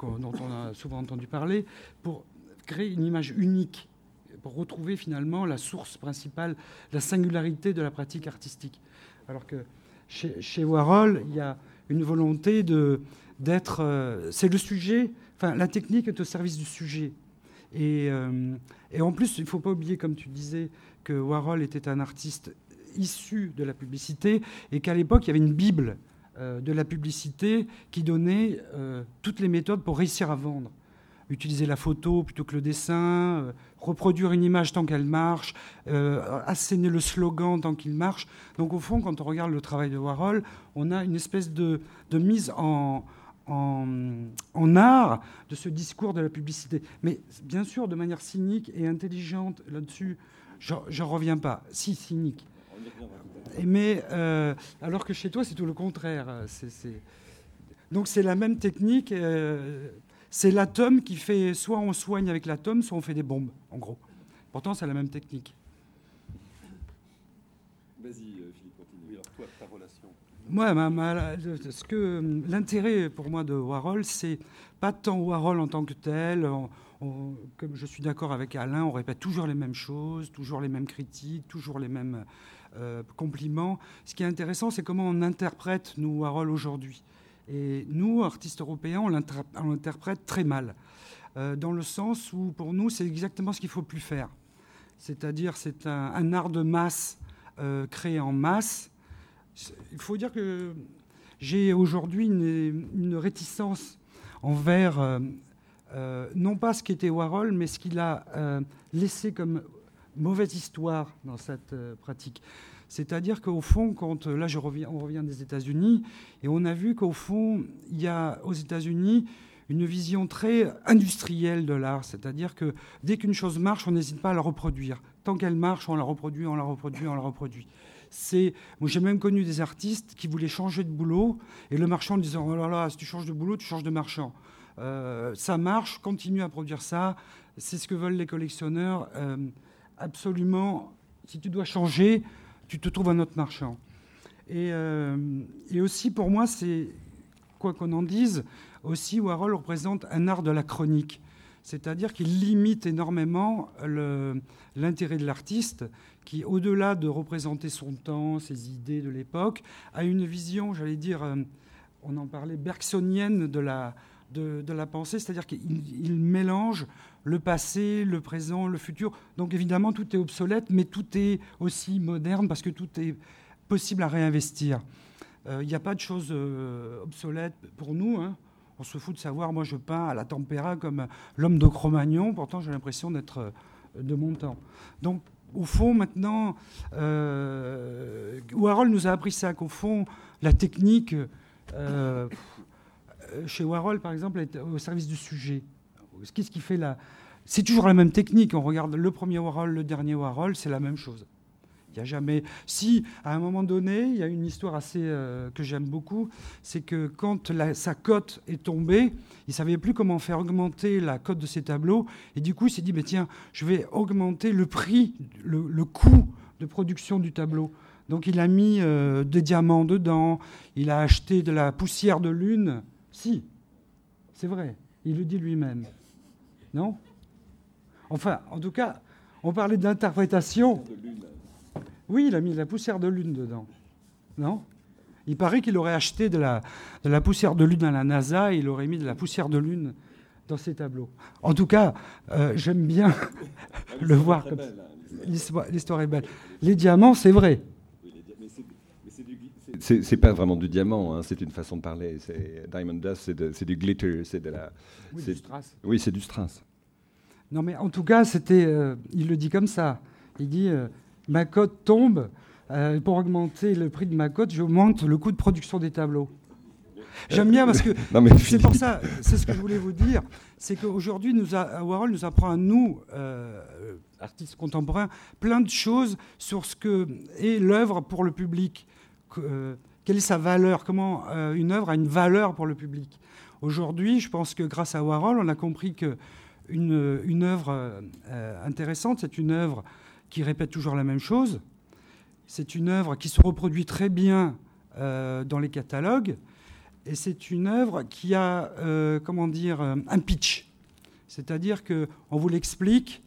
dont on a souvent entendu parler pour créer une image unique retrouver finalement la source principale, la singularité de la pratique artistique. Alors que chez, Warhol, il y a une volonté d'être. Euh, c'est le sujet. Enfin, la technique est au service du sujet. Et, euh, et en plus, il ne faut pas oublier, comme tu disais, que Warhol était un artiste issu de la publicité et qu'à l'époque, il y avait une bible euh, de la publicité qui donnait toutes les méthodes pour réussir à vendre utiliser la photo plutôt que le dessin, reproduire une image tant qu'elle marche, euh, asséner le slogan tant qu'il marche. Donc au fond, quand on regarde le travail de Warhol, on a une espèce de, mise en, art de ce discours de la publicité. Mais bien sûr, de manière cynique et intelligente là-dessus, j'en reviens pas. Si, cynique. Mais euh, alors que chez toi, c'est tout le contraire. Donc c'est la même technique. Euh, c'est l'atome qui fait, soit on soigne avec l'atome, soit on fait des bombes, en gros. Pourtant, c'est la même technique. Vas-y, euh, Philippe, continue. alors toi, ta relation moi, ce que l'intérêt pour moi de Warhol, c'est pas tant Warhol en tant que tel. comme je suis d'accord avec Alain, on répète toujours les mêmes choses, toujours les mêmes critiques, toujours les mêmes euh, compliments. Ce qui est intéressant, c'est comment on interprète nous Warhol aujourd'hui. Et nous, artistes européens, on l'interprète très mal, euh, dans le sens où pour nous, c'est exactement ce qu'il faut plus faire. C'est-à-dire, c'est un, art de masse euh, créé en masse il faut dire que j'ai aujourd'hui une, réticence envers euh, non pas ce qu'était Warhol, mais ce qu'il a laissé comme mauvaise histoire dans cette pratique. C'est-à-dire qu'au fond, quand là je reviens, on revient des États-Unis, et on a vu qu'au fond, il y a aux États-Unis une vision très industrielle de l'art, c'est-à-dire que dès qu'une chose marche, on n'hésite pas à la reproduire. Tant qu'elle marche, on la reproduit, on la reproduit, on la reproduit. C'est, moi j'ai même connu des artistes qui voulaient changer de boulot et le marchand disant oh là là, si tu changes de boulot, tu changes de marchand. Euh, ça marche, continue à produire ça. C'est ce que veulent les collectionneurs. Euh, absolument, si tu dois changer, tu te trouves un autre marchand. Et, euh, et aussi pour moi, c'est quoi qu'on en dise, aussi Warhol représente un art de la chronique. C'est-à-dire qu'il limite énormément l'intérêt de l'artiste qui, au-delà de représenter son temps, ses idées de l'époque, a une vision, j'allais dire, euh, on en parlait, bergsonienne de la, de, la pensée, c'est-à-dire qu'il mélange le passé, le présent, le futur. Donc évidemment, tout est obsolète, mais tout est aussi moderne parce que tout est possible à réinvestir. Euh, il n'y a pas de choses euh, obsolètes pour nous. Hein. On se fout de savoir, moi je peins à la tempéra comme l'homme de Cro-Magnon, pourtant j'ai l'impression d'être de mon temps. Donc au fond, maintenant, euh, Warhol nous a appris ça, qu'au fond, la technique, euh, chez Warhol, par exemple, est au service du sujet. Qu'est-ce qui fait C'est toujours la même technique. On regarde le premier Warhol, le dernier Warhol, c'est la même chose. Il n'y a jamais. Si, à un moment donné, il y a une histoire assez euh, que j'aime beaucoup, c'est que quand sa cote est tombée, il savait plus comment faire augmenter la cote de ses tableaux. Et du coup, il s'est dit, mais tiens, je vais augmenter le prix, le, coût de production du tableau. Donc il a mis euh, des diamants dedans, il a acheté de la poussière de lune. Si, c'est vrai, il le dit lui-même. Non? Enfin, en tout cas, on parlait d'interprétation. Oui, il a mis de la poussière de lune dedans. Non? Il paraît qu'il aurait acheté de la, de la poussière de lune à la NASA et il aurait mis de la poussière de lune dans ses tableaux. En tout cas, euh, j'aime bien le voir comme hein, L'histoire est belle. Les diamants, c'est vrai. C'est pas vraiment du diamant, hein, c'est une façon de parler. Diamond Dust, c'est du glitter, c'est de la. Oui, du strass. Oui, c'est du strass. Non, mais en tout cas, c'était. Euh, il le dit comme ça. Il dit euh, ma cote tombe. Euh, pour augmenter le prix de ma cote, j'augmente le coût de production des tableaux. J'aime bien parce que c'est pour ça, c'est ce que je voulais vous dire, c'est qu'aujourd'hui, Warhol nous apprend à nous, euh, artistes contemporains, plein de choses sur ce que est l'œuvre pour le public. Euh, quelle est sa valeur Comment une œuvre a une valeur pour le public Aujourd'hui, je pense que grâce à Warhol, on a compris que une, œuvre intéressante, c'est une œuvre qui répète toujours la même chose. C'est une œuvre qui se reproduit très bien euh, dans les catalogues. Et c'est une œuvre qui a, euh, comment dire, euh, un pitch. C'est-à-dire qu'on vous l'explique,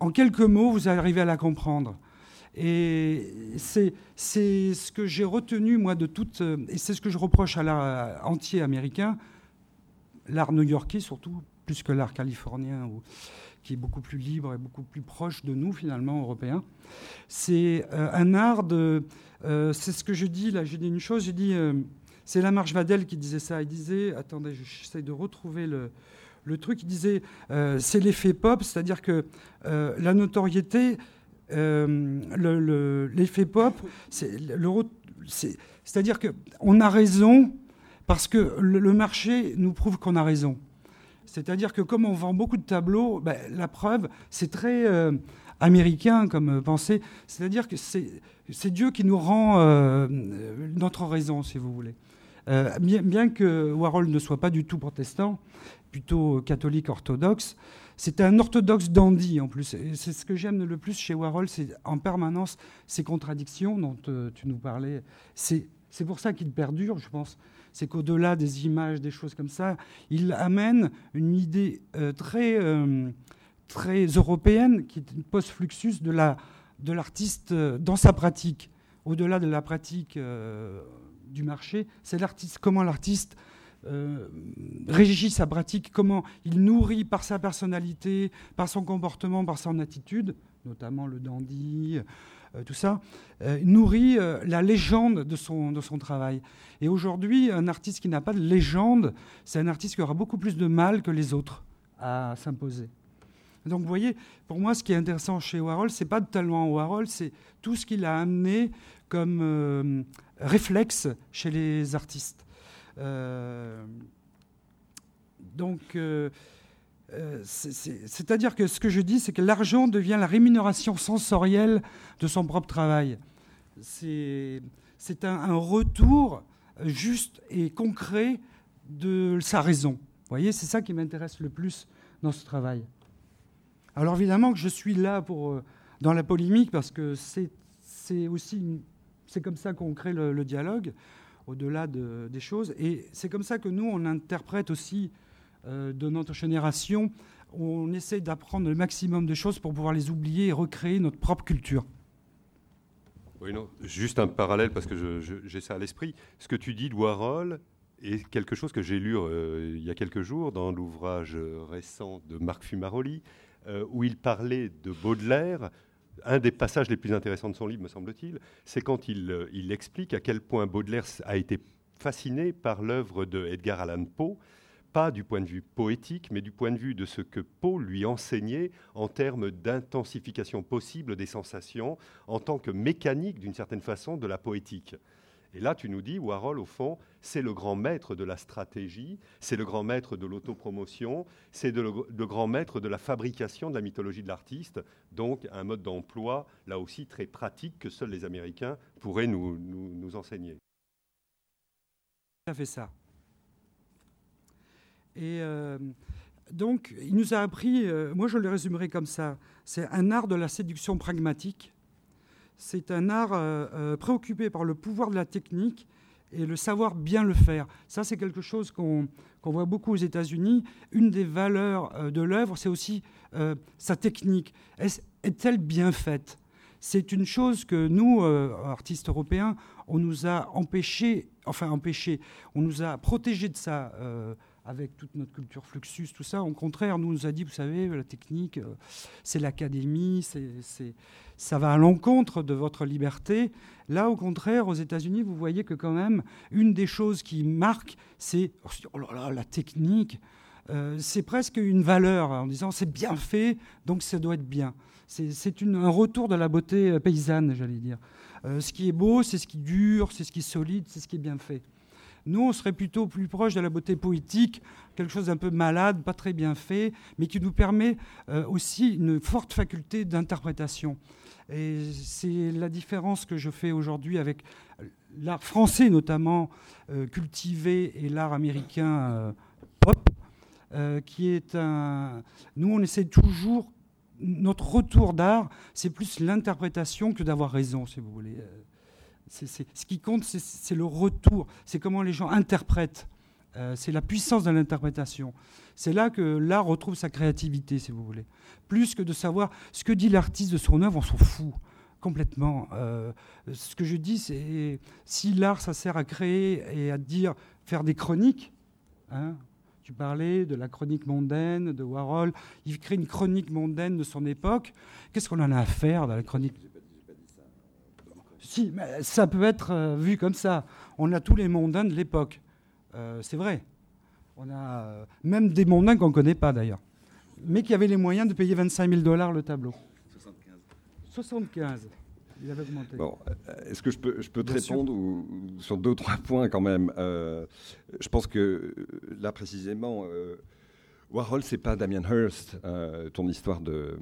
en quelques mots, vous arrivez à la comprendre. Et c'est ce que j'ai retenu, moi, de toute. Et c'est ce que je reproche à l'art entier américain, l'art new-yorkais surtout, plus que l'art californien. Qui est beaucoup plus libre et beaucoup plus proche de nous, finalement, européens. C'est euh, un art de... Euh, c'est ce que je dis, là, j'ai dit une chose, j'ai dit... Euh, c'est Lamarche Vadel qui disait ça. Il disait... Attendez, j'essaie de retrouver le, le truc. Il disait, c'est l'effet pop, c'est-à-dire que la notoriété... l'effet pop, c'est-à-dire qu'on a raison parce que le marché nous prouve qu'on a raison. C'est-à-dire que comme on vend beaucoup de tableaux, ben, la preuve, c'est très euh, américain comme euh, pensée. C'est-à-dire que c'est Dieu qui nous rend euh, notre raison, si vous voulez. bien, que Warhol ne soit pas du tout protestant, plutôt catholique orthodoxe, c'est un orthodoxe dandy en plus. C'est ce que j'aime le plus chez Warhol, c'est en permanence ces contradictions dont tu nous parlais. C'est pour ça qu'il perdure, je pense. C'est qu'au-delà des images, des choses comme ça, il amène une idée euh, très, euh, très européenne, qui est une post-fluxus de l'artiste de euh, dans sa pratique. Au-delà de la pratique du marché, c'est l'artiste, comment l'artiste régit sa pratique, comment il nourrit par sa personnalité, par son comportement, par son attitude, notamment le dandy, euh, tout ça, euh, nourrit euh, la légende de son, de son travail. Et aujourd'hui, un artiste qui n'a pas de légende, c'est un artiste qui aura beaucoup plus de mal que les autres à s'imposer. Donc vous voyez, pour moi, ce qui est intéressant chez Warhol, c'est pas tellement Warhol, c'est tout ce qu'il a amené comme réflexe chez les artistes. Donc euh, c'est-à-dire que ce que je dis, c'est que l'argent devient la rémunération sensorielle de son propre travail. C'est un, retour juste et concret de sa raison. Vous voyez, c'est ça qui m'intéresse le plus dans ce travail. Alors évidemment que je suis là pour, euh, dans la polémique parce que c'est aussi c'est comme ça qu'on crée le, dialogue au-delà de, des choses et c'est comme ça que nous on interprète aussi euh, de notre génération, on essaie d'apprendre le maximum de choses pour pouvoir les oublier et recréer notre propre culture. Oui, non, juste un parallèle parce que j'ai ça à l'esprit. Ce que tu dis de Warhol est quelque chose que j'ai lu euh, il y a quelques jours dans l'ouvrage récent de Marc Fumaroli, euh, où il parlait de Baudelaire. Un des passages les plus intéressants de son livre, me semble-t-il, c'est quand il, il explique à quel point Baudelaire a été fasciné par l'œuvre de Edgar Allan Poe pas du point de vue poétique, mais du point de vue de ce que Poe lui enseignait en termes d'intensification possible des sensations, en tant que mécanique, d'une certaine façon, de la poétique. Et là, tu nous dis, Warhol, au fond, c'est le grand maître de la stratégie, c'est le grand maître de l'autopromotion, c'est le, grand maître de la fabrication de la mythologie de l'artiste, donc un mode d'emploi, là aussi, très pratique que seuls les Américains pourraient nous, nous, nous enseigner. Fait ça? Et euh, donc, il nous a appris, euh, moi je le résumerai comme ça, c'est un art de la séduction pragmatique. C'est un art euh, préoccupé par le pouvoir de la technique et le savoir bien le faire. Ça, c'est quelque chose qu'on voit beaucoup aux États-Unis. Une des valeurs de l'œuvre, c'est aussi sa technique. Est-elle bien faite? C'est une chose que nous, artistes européens, on nous a empêché, enfin empêché, on nous a protégé de ça avec toute notre culture fluxus, tout ça. Au contraire, nous, on nous a dit, vous savez, la technique, euh, c'est l'académie, c'est, ça va à l'encontre de votre liberté. Là, au contraire, aux États-Unis, vous voyez que quand même, une des choses qui marque, c'est oh là là, la technique. Euh, c'est presque une valeur en disant c'est bien fait, donc ça doit être bien. C'est, un retour de la beauté euh, paysanne, j'allais dire. ce qui est beau, c'est ce qui dure, c'est ce qui est solide, c'est ce qui est bien fait. Nous, on serait plutôt plus proche de la beauté poétique, quelque chose d'un peu malade, pas très bien fait, mais qui nous permet euh, aussi une forte faculté d'interprétation. Et c'est la différence que je fais aujourd'hui avec l'art français notamment euh, cultivé et l'art américain euh, pop, qui est un... Nous, on essaie toujours... Notre retour d'art, c'est plus l'interprétation que d'avoir raison, si vous voulez ce qui compte, c'est le retour, c'est comment les gens interprètent. Euh, c'est la puissance de l'interprétation. C'est là que l'art retrouve sa créativité, si vous voulez. Plus que de savoir ce que dit l'artiste de son œuvre, on s'en fout complètement. Euh, ce que je dis, c'est si l'art, ça sert à créer et à dire, faire des chroniques. Hein, tu parlais de la chronique mondaine de Warhol. Il crée une chronique mondaine de son époque. Qu'est-ce qu'on en a à faire dans la chronique si, mais ça peut être euh, vu comme ça. On a tous les mondains de l'époque. Euh, c'est vrai. On a euh, même des mondains qu'on ne connaît pas d'ailleurs. Mais qui avaient les moyens de payer 25 000 dollars le tableau. 75. 75. Il avait augmenté. Bon, est-ce que je peux, je peux te répondre sur deux ou trois points quand même? Je pense que là précisément, Warhol, c'est pas Damien Hirst. Euh, ton histoire de,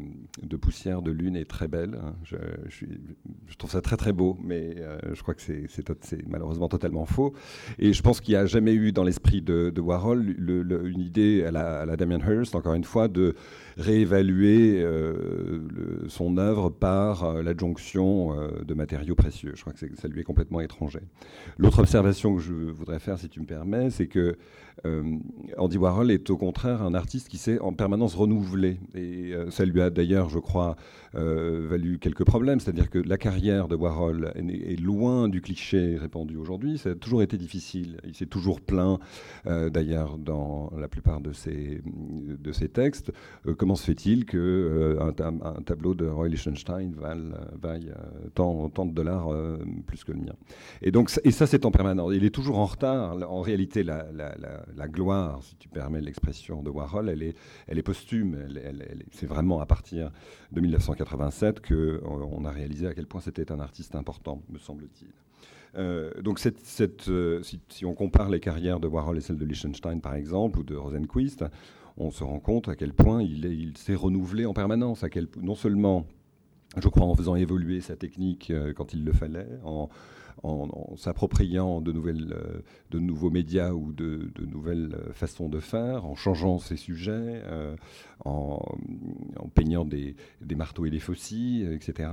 poussière de lune est très belle. Hein. Je, trouve ça très très beau, mais euh, je crois que c'est malheureusement totalement faux. Et je pense qu'il n'y a jamais eu dans l'esprit de, Warhol une idée à la, Damien Hirst, encore une fois, de réévaluer euh, son œuvre par l'adjonction de matériaux précieux. Je crois que ça lui est complètement étranger. L'autre observation que je voudrais faire, si tu me permets, c'est que Andy Warhol est au contraire un artiste qui s'est en permanence renouvelé. Et euh, ça lui a d'ailleurs, je crois, euh, valu quelques problèmes. C'est-à-dire que la carrière de Warhol est, loin du cliché répandu aujourd'hui. Ça a toujours été difficile. Il s'est toujours plaint, euh, d'ailleurs, dans la plupart de ses, de ses textes. comment se fait-il qu'un un tableau de Roy Lichtenstein vaille, tant, de dollars plus que le mien? Et, donc, et ça, c'est en permanence. Il est toujours en retard. En réalité, la, la gloire, si tu permets l'expression de Warhol, elle est, posthume. c'est vraiment à partir de 1987 qu'on euh, a réalisé à quel point c'était un artiste important, me semble-t-il. Euh, donc euh, si, on compare les carrières de Warhol et celles de Liechtenstein, par exemple, ou de Rosenquist, on se rend compte à quel point il, il s'est renouvelé en permanence, à quel, non seulement, je crois, en faisant évoluer sa technique quand il le fallait, en, en, s'appropriant de, nouvelles, euh, de nouveaux médias ou de, nouvelles euh, façons de faire, en changeant ses sujets, euh, en, peignant des, marteaux et des faucilles, etc.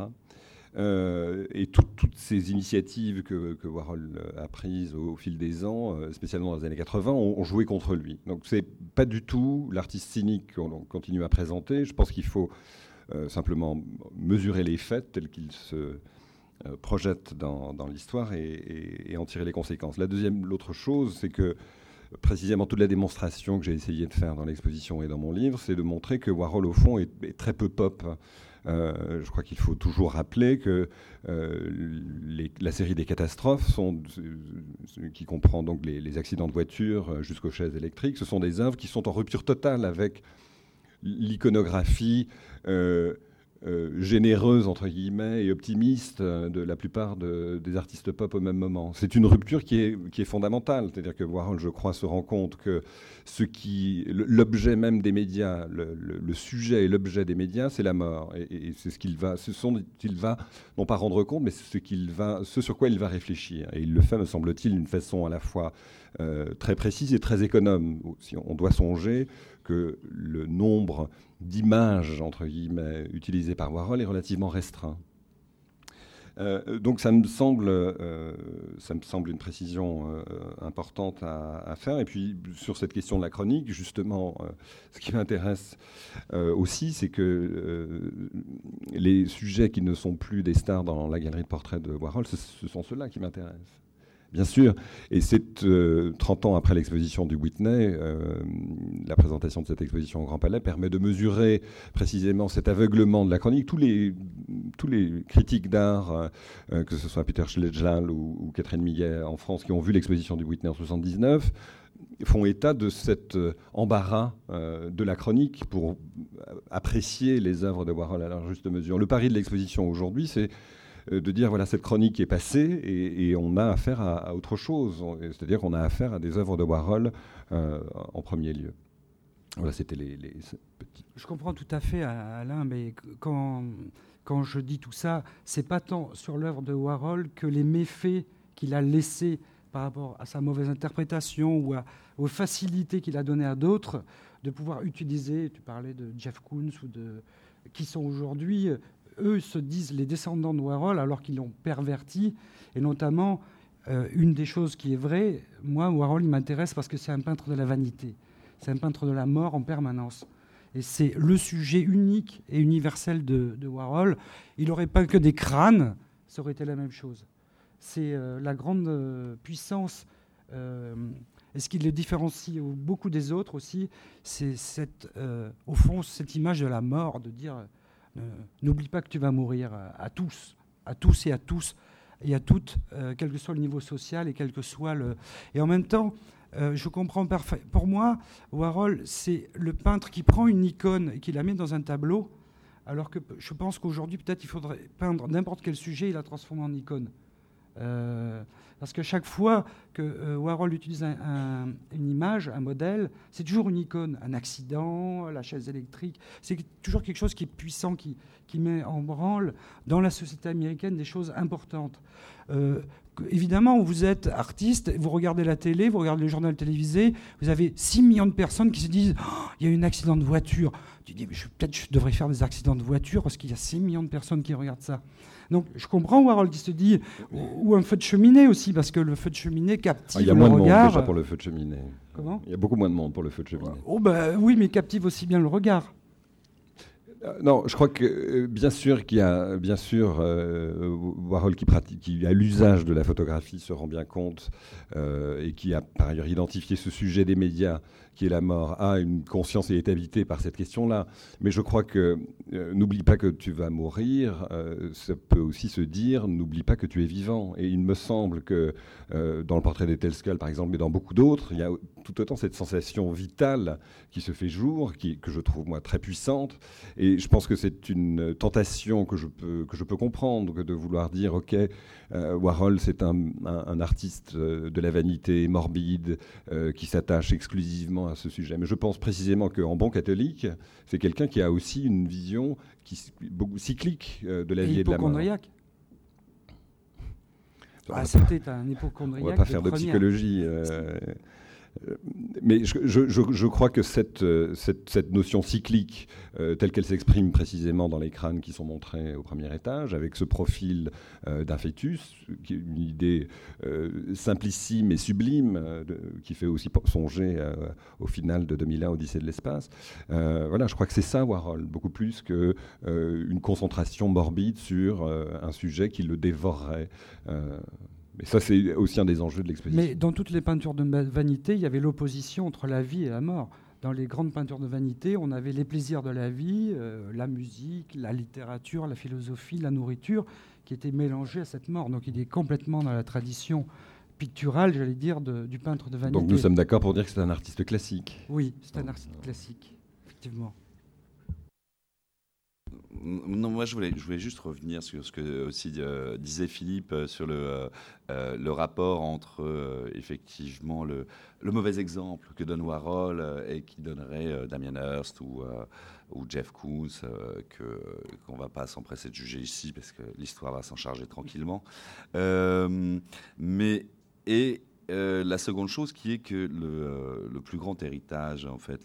et toutes ces initiatives que, Warhol a prises au, fil des ans, spécialement dans les années 80, ont, joué contre lui. Donc c'est pas du tout l'artiste cynique qu'on continue à présenter. Je pense qu'il faut simplement mesurer les faits tels qu'ils se projette dans, l'histoire et, en tirer les conséquences. La deuxième, l'autre chose, c'est que précisément toute la démonstration que j'ai essayé de faire dans l'exposition et dans mon livre, c'est de montrer que Warhol, au fond, est, très peu pop. Euh, je crois qu'il faut toujours rappeler que euh, la série des catastrophes, qui comprend donc les, accidents de voiture jusqu'aux chaises électriques, ce sont des œuvres qui sont en rupture totale avec l'iconographie. Euh, généreuse entre guillemets et optimiste euh, de la plupart des artistes pop au même moment. C'est une rupture qui est, fondamentale, c'est-à-dire que Warhol, je crois, se rend compte que ce qui, l'objet même des médias, le, sujet et l'objet des médias, c'est la mort, et, c'est ce qu'il va, ce sont, il va non pas rendre compte, mais ce qu'il va, ce sur quoi il va réfléchir, et il le fait, me semble-t-il, d'une façon à la fois euh, très précise et très économe. Si on doit songer que le nombre d'images, entre guillemets, utilisées par Warhol est relativement restreint. Euh, donc ça me semble, euh, ça me semble une précision euh, importante à, faire. Et puis sur cette question de la chronique, justement, ce qui m'intéresse aussi, c'est que les sujets qui ne sont plus des stars dans la galerie de portraits de Warhol, ce sont ceux-là qui m'intéressent. Bien sûr. Et c'est 30 euh, ans après l'exposition du Whitney, euh, la présentation de cette exposition au Grand Palais permet de mesurer précisément cet aveuglement de la chronique. Tous les, critiques d'art, euh, que ce soit Peter Schlegel ou, Catherine Millet en France, qui ont vu l'exposition du Whitney en 79, font état de cet embarras de la chronique pour apprécier les œuvres de Warhol à leur juste mesure. Le pari de l'exposition aujourd'hui, c'est de dire voilà cette chronique est passée et, on a affaire à, autre chose, c'est-à-dire qu'on a affaire à des œuvres de Warhol euh, en premier lieu. Voilà, c'était les, petits. Je comprends tout à fait, Alain, mais quand, quand je dis tout ça, c'est pas tant sur l'œuvre de Warhol que les méfaits qu'il a laissés par rapport à sa mauvaise interprétation ou aux facilités qu'il a données à d'autres de pouvoir utiliser, tu parlais de Jeff Koons ou de qui sont aujourd'hui eux se disent les descendants de Warhol alors qu'ils l'ont perverti. Et notamment, euh, une des choses qui est vraie, moi, Warhol, il m'intéresse parce que c'est un peintre de la vanité. C'est un peintre de la mort en permanence. Et c'est le sujet unique et universel de, Warhol. Il n'aurait pas que des crânes, ça aurait été la même chose. C'est euh, la grande euh, puissance. et ce qui le différencie beaucoup des autres aussi, c'est au fond cette image de la mort, de dire N'oublie pas que tu vas mourir à, tous, à tous et à tous, et à toutes, euh, quel que soit le niveau social et quel que soit le. Et en même temps, euh, je comprends parfaitement. Pour moi, Warhol, c'est le peintre qui prend une icône et qui la met dans un tableau, alors que je pense qu'aujourd'hui, peut-être, il faudrait peindre n'importe quel sujet et la transformer en icône. Parce que chaque fois que Warhol utilise une image, un modèle, c'est toujours une icône, un accident, la chaise électrique. C'est toujours quelque chose qui est puissant, qui, qui met en branle dans la société américaine des choses importantes. Euh, évidemment, vous êtes artiste, vous regardez la télé, vous regardez le journal télévisé, vous avez 6 millions de personnes qui se disent oh, il y a eu un accident de voiture. Tu dis peut-être je devrais faire des accidents de voiture parce qu'il y a 6 millions de personnes qui regardent ça. Donc je comprends Warhol qui se dit ou, un feu de cheminée aussi parce que le feu de cheminée captive ah, Il y a moins de monde déjà pour le feu de cheminée. Comment? Il y a beaucoup moins de monde pour le feu de cheminée. Oh bah oui, mais captive aussi bien le regard. Euh, non, je crois que euh, bien sûr qu'il y a bien sûr euh, Warhol qui pratique, a l'usage de la photographie se rend bien compte et qui a par ailleurs identifié ce sujet des médias qui est la mort a une conscience et est habité par cette question-là. Mais je crois que n'oublie pas que tu vas mourir. ça peut aussi se dire n'oublie pas que tu es vivant. Et il me semble que dans le portrait des Telscal par exemple, mais dans beaucoup d'autres, il y a tout autant cette sensation vitale qui se fait jour, que je trouve moi très puissante. Et je pense que c'est une tentation que je peux, que je peux comprendre, de vouloir dire, OK, euh, Warhol, c'est un, artiste euh, de la vanité morbide euh, qui s'attache exclusivement à ce sujet. Mais je pense précisément qu'en bon catholique, c'est quelqu'un qui a aussi une vision qui, beaucoup, cyclique de la vie et de la mort. Ah, c'était un hypochondriaque. On va pas faire de psychologie. Euh, mais je, crois que cette, euh, notion cyclique, euh, telle qu'elle s'exprime précisément dans les crânes qui sont montrés au premier étage, avec ce profil d'un fœtus, qui est une idée simplissime et sublime, qui fait aussi songer au final de 2001, Odyssée de l'espace. voilà, je crois que c'est ça Warhol, beaucoup plus qu'une concentration morbide sur un sujet qui le dévorerait. Mais ça, c'est aussi un des enjeux de l'exposition. Mais dans toutes les peintures de vanité, il y avait l'opposition entre la vie et la mort. Dans les grandes peintures de vanité, on avait les plaisirs de la vie, euh, la musique, la littérature, la philosophie, la nourriture, qui étaient mélangés à cette mort. Donc il est complètement dans la tradition picturale, j'allais dire, du peintre de vanité. Donc nous sommes d'accord pour dire que c'est un artiste classique. Oui, c'est un artiste classique, effectivement. Non, moi je voulais, juste revenir sur ce que aussi euh, disait Philippe euh, sur le, euh, le rapport entre effectivement le, mauvais exemple que donne Warhol et qui donnerait Damien Hirst ou, Jeff Koons, que qu'on va pas s'empresser de juger ici parce que l'histoire va s'en charger tranquillement. mais et la seconde chose qui est que le, plus grand héritage, en fait,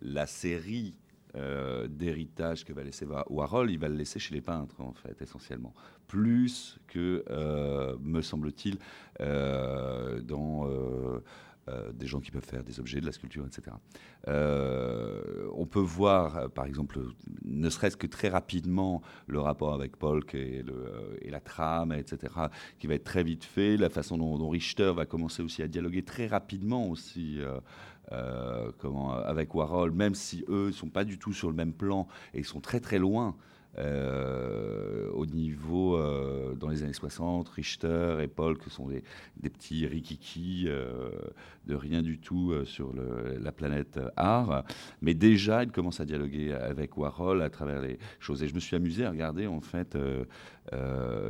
la série euh, d'héritage que va laisser Warhol, il va le laisser chez les peintres, en fait, essentiellement. Plus que, euh, me semble-t-il, euh, des gens qui peuvent faire des objets, de la sculpture, etc. on peut voir, par exemple, ne serait-ce que très rapidement, le rapport avec Polk et, la trame, etc., qui va être très vite fait, la façon dont, Richter va commencer aussi à dialoguer très rapidement aussi euh, avec Warhol, même si eux ne sont pas du tout sur le même plan et sont très très loin euh, au niveau, euh, dans les années 60, Richter et Paul, qui sont des, petits rikiki de rien du tout sur la planète art. Mais déjà, ils commencent à dialoguer avec Warhol à travers les choses. Et je me suis amusé à regarder, en fait,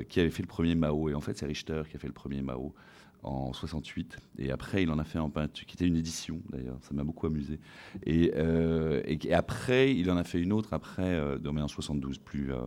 qui avait fait le premier Mao. Et en fait, c'est Richter qui a fait le premier Mao en 68 et après il en a fait en peinture qui était une édition d'ailleurs. Ça m'a beaucoup amusé. Et, euh, après il en a fait une autre après euh, en 72 plus euh,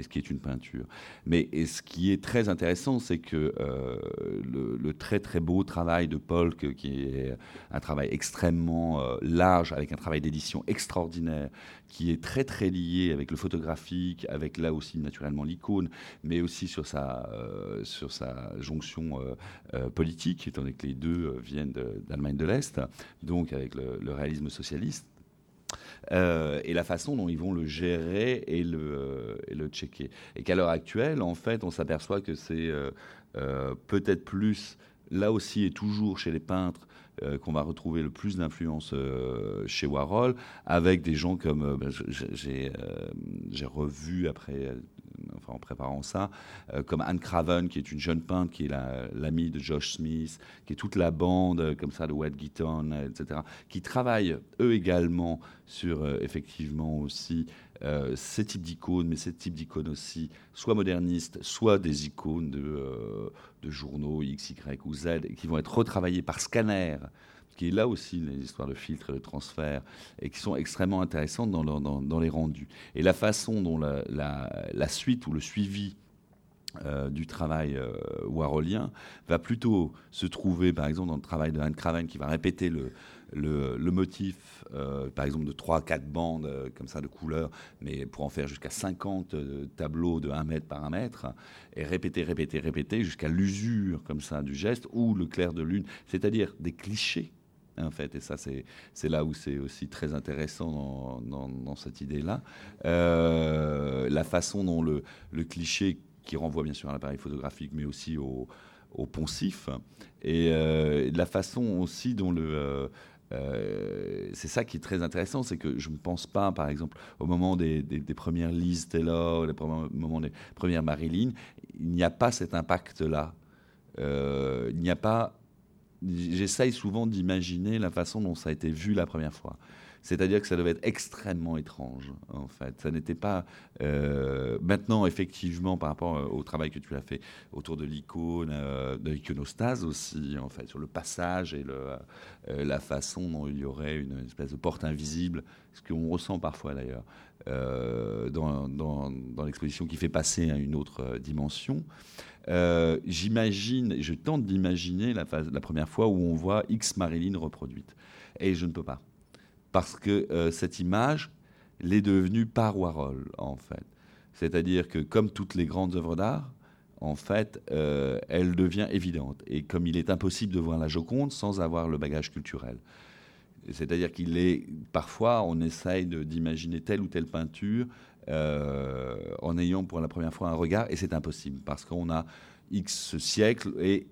ce qui est une peinture. Mais ce qui est très intéressant c'est que euh, le, le, très très beau travail de Paul qui est un travail extrêmement large avec un travail d'édition extraordinaire qui est très très lié avec le photographique, avec là aussi naturellement l'icône, mais aussi sur sa, euh, sur sa jonction euh, euh, politique, étant donné que les deux viennent d'Allemagne de, l'Est, donc avec le, réalisme socialiste. et la façon dont ils vont le gérer et le, et le checker. Et qu'à l'heure actuelle, en fait, on s'aperçoit que c'est peut-être plus, là aussi et toujours chez les peintres, euh, qu'on va retrouver le plus d'influence euh, chez Warhol, avec des gens comme euh, ben, j'ai revu après en préparant ça, comme Anne Craven, qui est une jeune peintre, qui est l'amie de Josh Smith, qui est toute la bande, comme ça, de Wade Gitton, etc., qui travaillent, eux également, sur effectivement aussi euh, ces types d'icônes, mais ces types d'icônes aussi, soit modernistes, soit des icônes de, euh, de, journaux X, Y ou Z, qui vont être retravaillées par scanner, qui est là aussi les histoires de filtres et de transfert, et qui sont extrêmement intéressantes dans, dans, dans les rendus. Et la façon dont la, la, suite ou le suivi euh, du travail warholien va plutôt se trouver, par exemple, dans le travail de Anne Craven, qui va répéter le, le, motif, euh, par exemple, de 3-4 bandes euh, comme ça de couleurs, mais pour en faire jusqu'à 50 euh, tableaux de 1 mètre par 1 mètre, et répéter, répéter, répéter jusqu'à l'usure comme ça du geste, ou le clair de lune, c'est-à-dire des clichés. En fait, et ça, c'est là où c'est aussi très intéressant dans, cette idée-là. la façon dont le, le cliché, qui renvoie bien sûr à l'appareil photographique, mais aussi au, au poncif, et la façon aussi dont le, euh, c'est ça qui est très intéressant, c'est que je ne pense pas, par exemple, au moment des, premières Liz Taylor, au moment des premières Marilyn, il n'y a pas cet impact-là. Euh, il n'y a pas. J'essaye souvent d'imaginer la façon dont ça a été vu la première fois. C'est-à-dire que ça devait être extrêmement étrange, en fait. Ça n'était pas. Euh, maintenant, effectivement, par rapport euh, au travail que tu as fait autour de l'icône, euh, de l'iconostase aussi, en fait, sur le passage et la façon dont il y aurait une espèce de porte invisible, ce qu'on ressent parfois d'ailleurs. dans, l'exposition qui fait passer à une autre dimension. J'imagine, je tente d'imaginer la première fois où on voit X Marilyn reproduite. Et je ne peux pas parce que euh, cette image l'est devenue par Warhol, en fait. C'est-à-dire que, comme toutes les grandes œuvres d'art, en fait, euh, elle devient évidente. Et comme il est impossible de voir la Joconde sans avoir le bagage culturel. C'est-à-dire qu'il est parfois, on essaye d'imaginer telle ou telle peinture euh, en ayant pour la première fois un regard, et c'est impossible parce qu'on a X siècles et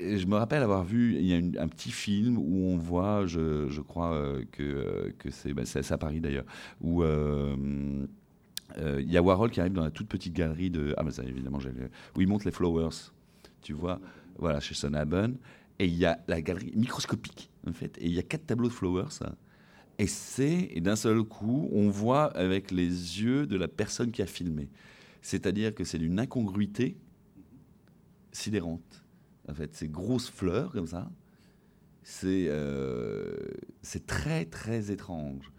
je me rappelle avoir vu, il y a un petit film où on voit, je, crois euh, que, euh, que c'est bah, à Paris d'ailleurs, où euh, il y a Warhol qui arrive dans la toute petite galerie de. Ah, mais ça évidemment, où il montre les Flowers, tu vois, voilà, chez Sonaben. Et il y a la galerie microscopique, en fait, et il y a quatre tableaux de Flowers. Et c'est, et d'un seul coup, on voit avec les yeux de la personne qui a filmé. C'est-à-dire que c'est d'une incongruité sidérante en fait, ces grosses fleurs comme ça. C'est euh, très, très étrange.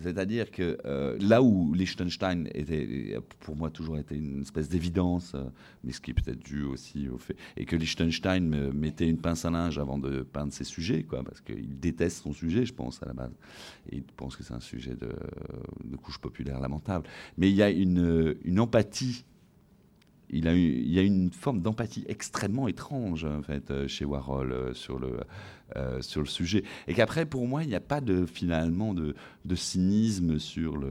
C'est-à-dire que euh, là où Liechtenstein était, pour moi, toujours été une espèce d'évidence, euh, mais ce qui est peut-être dû aussi au fait, et que Liechtenstein mettait une pince à linge avant de peindre ses sujets, quoi, parce qu'il déteste son sujet, je pense, à la base. Il pense que c'est un sujet de, de, couche populaire lamentable. Mais il y a une, une empathie il, a il y a une forme d'empathie extrêmement étrange en fait euh, chez Warhol euh, sur le euh, sur le sujet. Et qu'après pour moi il n'y a pas de finalement de, cynisme sur le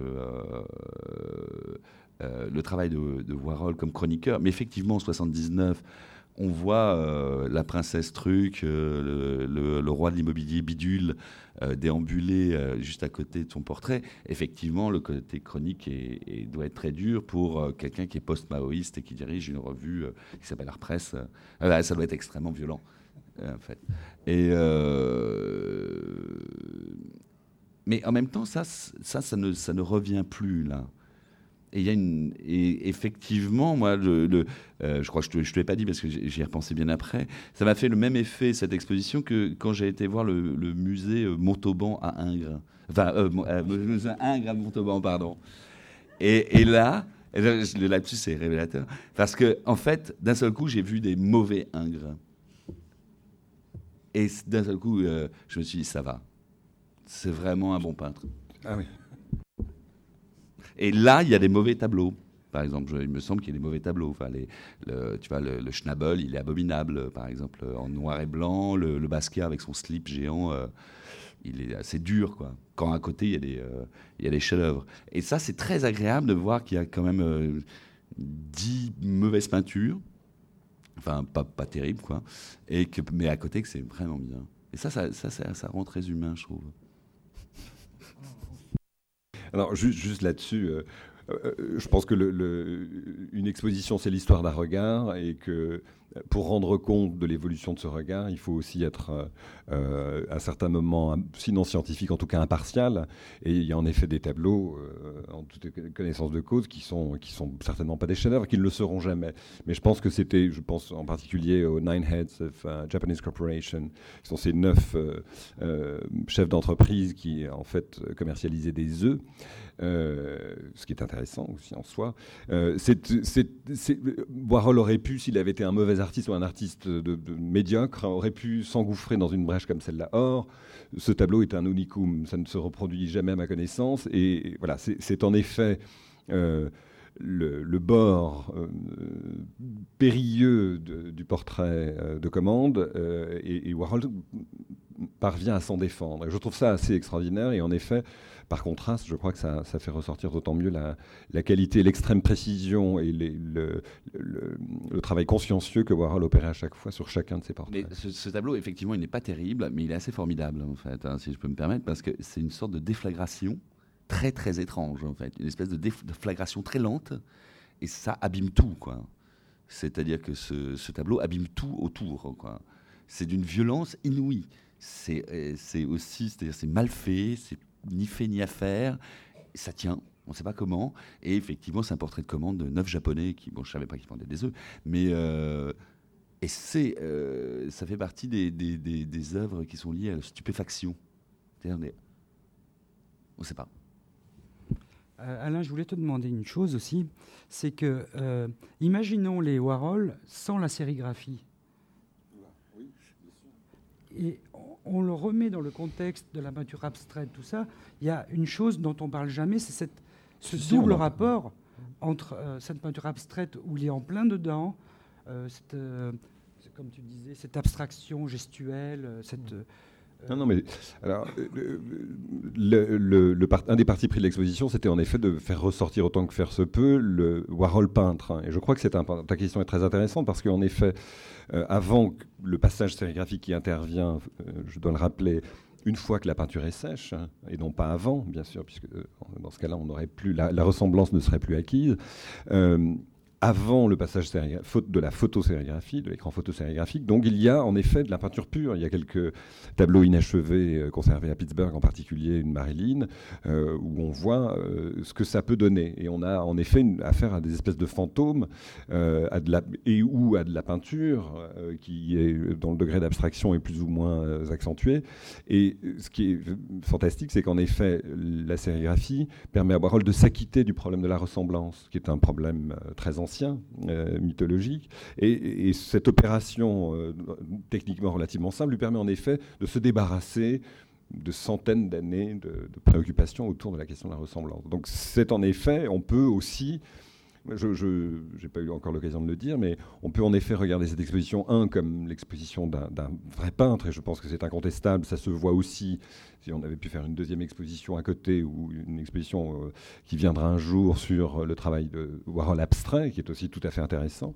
le travail de, de, Warhol comme chroniqueur. Mais effectivement en 79 on voit euh, la princesse Truc, euh, le, roi de l'immobilier bidule euh, déambuler juste à côté de son portrait. Effectivement, le côté chronique doit être très dur pour quelqu'un qui est post-maoïste et qui dirige une revue qui s'appelle Art Press. ça doit être extrêmement violent, en fait. Mais en même temps, ça ne, ça ne revient plus là. Et, y a une, et effectivement, moi, euh, je crois que je ne te, l'ai pas dit parce que j'y ai repensé bien après, ça m'a fait le même effet, cette exposition, que quand j'ai été voir le, musée euh, Montauban à Ingres. Enfin, euh, euh Ingres à Montauban, pardon. Et, et là, le lapsus est révélateur, parce que en fait, d'un seul coup, j'ai vu des mauvais Ingres. Et d'un seul coup, je me suis dit, ça va. C'est vraiment un bon peintre. Ah oui. Et là, il y a des mauvais tableaux. Par exemple, il me semble qu'il y a des mauvais tableaux. Enfin, le, tu vois, le, Schnabel, il est abominable, par exemple, en noir et blanc. Le, Basquiat avec son slip géant, euh, il est assez dur, quoi. Quand à côté, il y a des, euh, chefs-d'œuvre. Et ça, c'est très agréable de voir qu'il y a quand même euh, dix mauvaises peintures. Enfin, pas, pas terrible, quoi. Et mais à côté, que c'est vraiment bien. Et ça, ça rend très humain, je trouve. Alors, juste, là-dessus, euh, je pense que une exposition, c'est l'histoire d'un regard et que pour rendre compte de l'évolution de ce regard, il faut aussi être euh, à certains moments, sinon scientifique, en tout cas impartial. Et il y a en effet des tableaux, euh, en toute connaissance de cause, qui sont, qui sont certainement pas des chefs-d'œuvre, qui ne le seront jamais. Mais je pense que c'était, je pense en particulier aux Nine Heads of uh, Japanese Corporation, qui sont ces neuf euh, chefs d'entreprise qui en fait commercialisaient des œufs. Euh, ce qui est intéressant aussi en soi. Euh, Warhol aurait pu, s'il avait été un mauvais artiste ou un artiste médiocre, aurait pu s'engouffrer dans une brèche comme celle-là. Or, ce tableau est un unicum, ça ne se reproduit jamais à ma connaissance, et voilà, c'est en effet euh, le, bord périlleux du portrait de commande, et, Warhol parvient à s'en défendre. Je trouve ça assez extraordinaire, et en effet, par contraste, je crois que ça, fait ressortir d'autant mieux la, qualité, l'extrême précision et le, travail consciencieux que Warhol opérait à chaque fois sur chacun de ses portraits. Mais ce, tableau, effectivement, il n'est pas terrible, mais il est assez formidable, en fait, hein, si je peux me permettre, parce que c'est une sorte de déflagration très, très étrange, en fait. Une espèce de déflagration très lente, et ça abîme tout, quoi. C'est-à-dire que ce, tableau abîme tout autour, quoi. C'est d'une violence inouïe. C'est euh, aussi, c'est-à-dire c'est mal fait, c'est ni fait ni à faire. Ça tient, on ne sait pas comment. Et effectivement, c'est un portrait de commande de neuf japonais qui, bon, je savais pas qu'ils vendaient des œufs, mais euh, et c'est, euh, ça fait partie des, des, des, œuvres qui sont liées à la stupéfaction. on ne sait pas. Euh, Alain, je voulais te demander une chose aussi, c'est que, imaginons les Warhol sans la sérigraphie. Et on le remet dans le contexte de la peinture abstraite, tout ça, il y a une chose dont on parle jamais, c'est ce double rapport entre euh, cette peinture abstraite où il est en plein dedans, euh, cette, euh, comme tu disais, cette abstraction gestuelle, cette non, non, mais alors, le, un des partis pris de l'exposition, c'était en effet de faire ressortir autant que faire se peut le Warhol peintre. Hein. Et je crois que ta question est très intéressante parce qu'en effet, euh, avant le passage sérigraphique qui intervient, euh, je dois le rappeler, une fois que la peinture est sèche, hein, et non pas avant, bien sûr, puisque euh, dans ce cas-là, la, ressemblance ne serait plus acquise avant le passage de la photosérigraphie, de l'écran photosérigraphique. Donc il y a en effet de la peinture pure. Il y a quelques tableaux inachevés euh, conservés à Pittsburgh, en particulier une Marilyn, euh, où on voit euh, ce que ça peut donner. Et on a en effet affaire à des espèces de fantômes et ou à de la peinture qui est dont le degré d'abstraction est plus ou moins accentué. Et ce qui est fantastique, c'est qu'en effet la sérigraphie permet à Warhol de s'acquitter du problème de la ressemblance, qui est un problème très ancien ancien, euh, mythologique. Et, cette opération, euh, techniquement relativement simple, lui permet en effet de se débarrasser de centaines d'années de, de préoccupations autour de la question de la ressemblance. Donc c'est en effet, on peut aussi je n'ai pas eu encore l'occasion de le dire, mais on peut en effet regarder cette exposition, un, comme l'exposition d'un vrai peintre, et je pense que c'est incontestable, ça se voit aussi, si on avait pu faire une deuxième exposition à côté, ou une exposition euh, qui viendra un jour sur le travail de Warhol abstrait, qui est aussi tout à fait intéressant.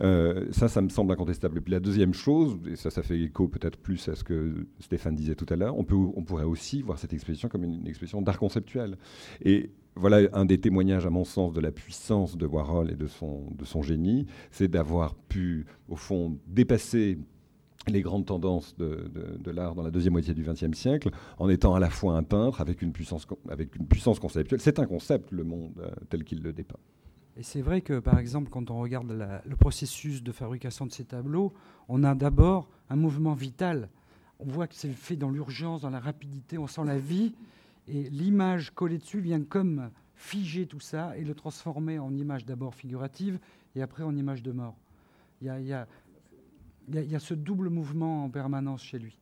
Euh, ça, ça me semble incontestable. Et puis la deuxième chose, et ça, ça fait écho peut-être plus à ce que Stéphane disait tout à l'heure, on, on pourrait aussi voir cette exposition comme une, une exposition d'art conceptuel. Et voilà un des témoignages, à mon sens, de la puissance de Warhol et de son, de son génie, c'est d'avoir pu, au fond, dépasser les grandes tendances de, l'art dans la deuxième moitié du XXe siècle, en étant à la fois un peintre avec une puissance, avec une puissance conceptuelle. C'est un concept, le monde, euh, tel qu'il le dépeint. Et c'est vrai que, par exemple, quand on regarde le processus de fabrication de ces tableaux, on a d'abord un mouvement vital. On voit que c'est fait dans l'urgence, dans la rapidité, on sent la vie. Et l'image collée dessus vient comme figer tout ça et le transformer en image d'abord figurative et après en image de mort. Il y a, ce double mouvement en permanence chez lui.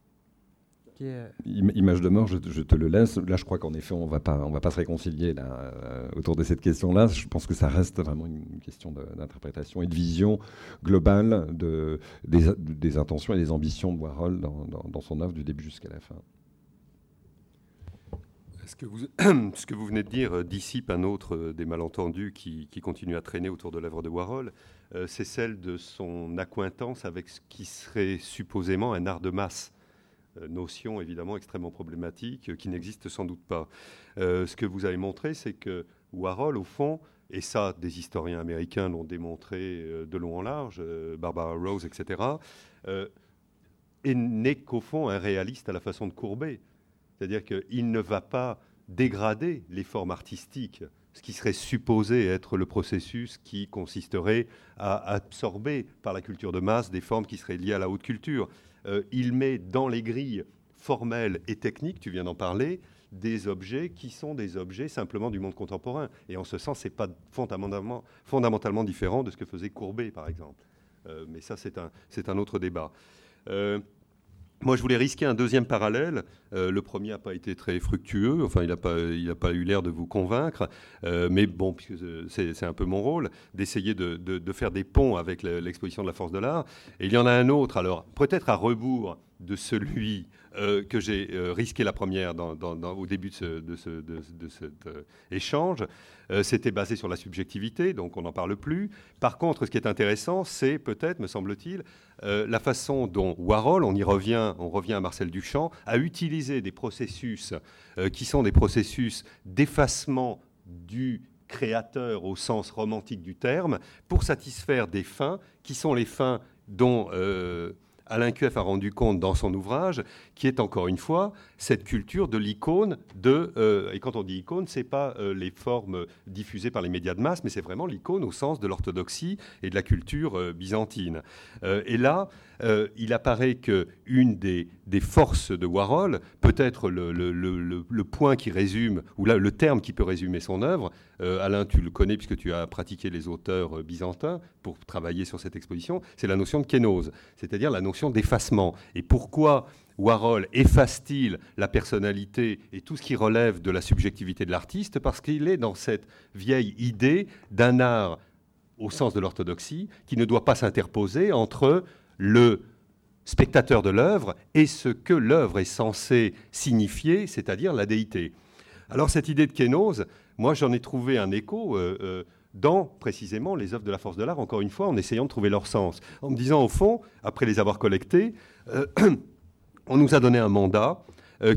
Image de mort, je, te le laisse. Là, je crois qu'en effet, on ne va pas se réconcilier là, euh, autour de cette question-là. Je pense que ça reste vraiment une question d'interprétation et de vision globale de, des, intentions et des ambitions de Warhol dans, dans son œuvre du début jusqu'à la fin. Ce que, vous, venez de dire euh, dissipe un autre euh, des malentendus qui, qui continue à traîner autour de l'œuvre de Warhol. Euh, c'est celle de son accointance avec ce qui serait supposément un art de masse. notion évidemment extrêmement problématique qui n'existe sans doute pas. ce que vous avez montré, c'est que Warhol, au fond, et ça, des historiens américains l'ont démontré de long en large, Barbara Rose, etc., n'est qu'au fond un réaliste à la façon de Courbet. C'est-à-dire qu'il ne va pas dégrader les formes artistiques, ce qui serait supposé être le processus qui consisterait à absorber par la culture de masse des formes qui seraient liées à la haute culture. Euh, il met dans les grilles formelles et techniques, tu viens d'en parler, des objets qui sont des objets simplement du monde contemporain. Et en ce sens, ce n'est pas fondamentalement, différent de ce que faisait Courbet, par exemple. Euh, mais ça, c'est un, un, autre débat. Euh, moi, je voulais risquer un deuxième parallèle. Euh, le premier n'a pas été très fructueux, enfin, il n'a pas, pas eu l'air de vous convaincre. Euh, mais bon, c'est un peu mon rôle d'essayer de, faire des ponts avec l'exposition de la force de l'art. Et il y en a un autre, alors peut-être à rebours de celui euh, que j'ai risqué la première au début de, cet échange. C'était basé sur la subjectivité, donc on n'en parle plus. Par contre, ce qui est intéressant, c'est peut-être, me semble-t-il, la façon dont Warhol, on y revient, on revient à Marcel Duchamp, a utilisé des processus qui sont des processus d'effacement du créateur au sens romantique du terme pour satisfaire des fins qui sont les fins dont Alain Cueff a rendu compte dans son ouvrage, qui est encore une fois cette culture de l'icône de. Euh, et quand on dit icône, c'est pas euh, les formes diffusées par les médias de masse, mais c'est vraiment l'icône au sens de l'orthodoxie et de la culture euh, byzantine. et là, il apparaît que une des, des, forces de Warhol, peut-être le, point qui résume, ou là, le terme qui peut résumer son œuvre, Alain, tu le connais puisque tu as pratiqué les auteurs byzantins pour travailler sur cette exposition, c'est la notion de kénose, c'est-à-dire la notion d'effacement. Et pourquoi Warhol efface-t-il la personnalité et tout ce qui relève de la subjectivité de l'artiste? Parce qu'il est dans cette vieille idée d'un art au sens de l'orthodoxie qui ne doit pas s'interposer entre le spectateur de l'œuvre et ce que l'œuvre est censée signifier, c'est-à-dire la déité. Alors cette idée de kénose, moi j'en ai trouvé un écho euh, euh, dans précisément les œuvres de la force de l'art, encore une fois, en essayant de trouver leur sens. En me disant, au fond, après les avoir collectées, euh, on nous a donné un mandat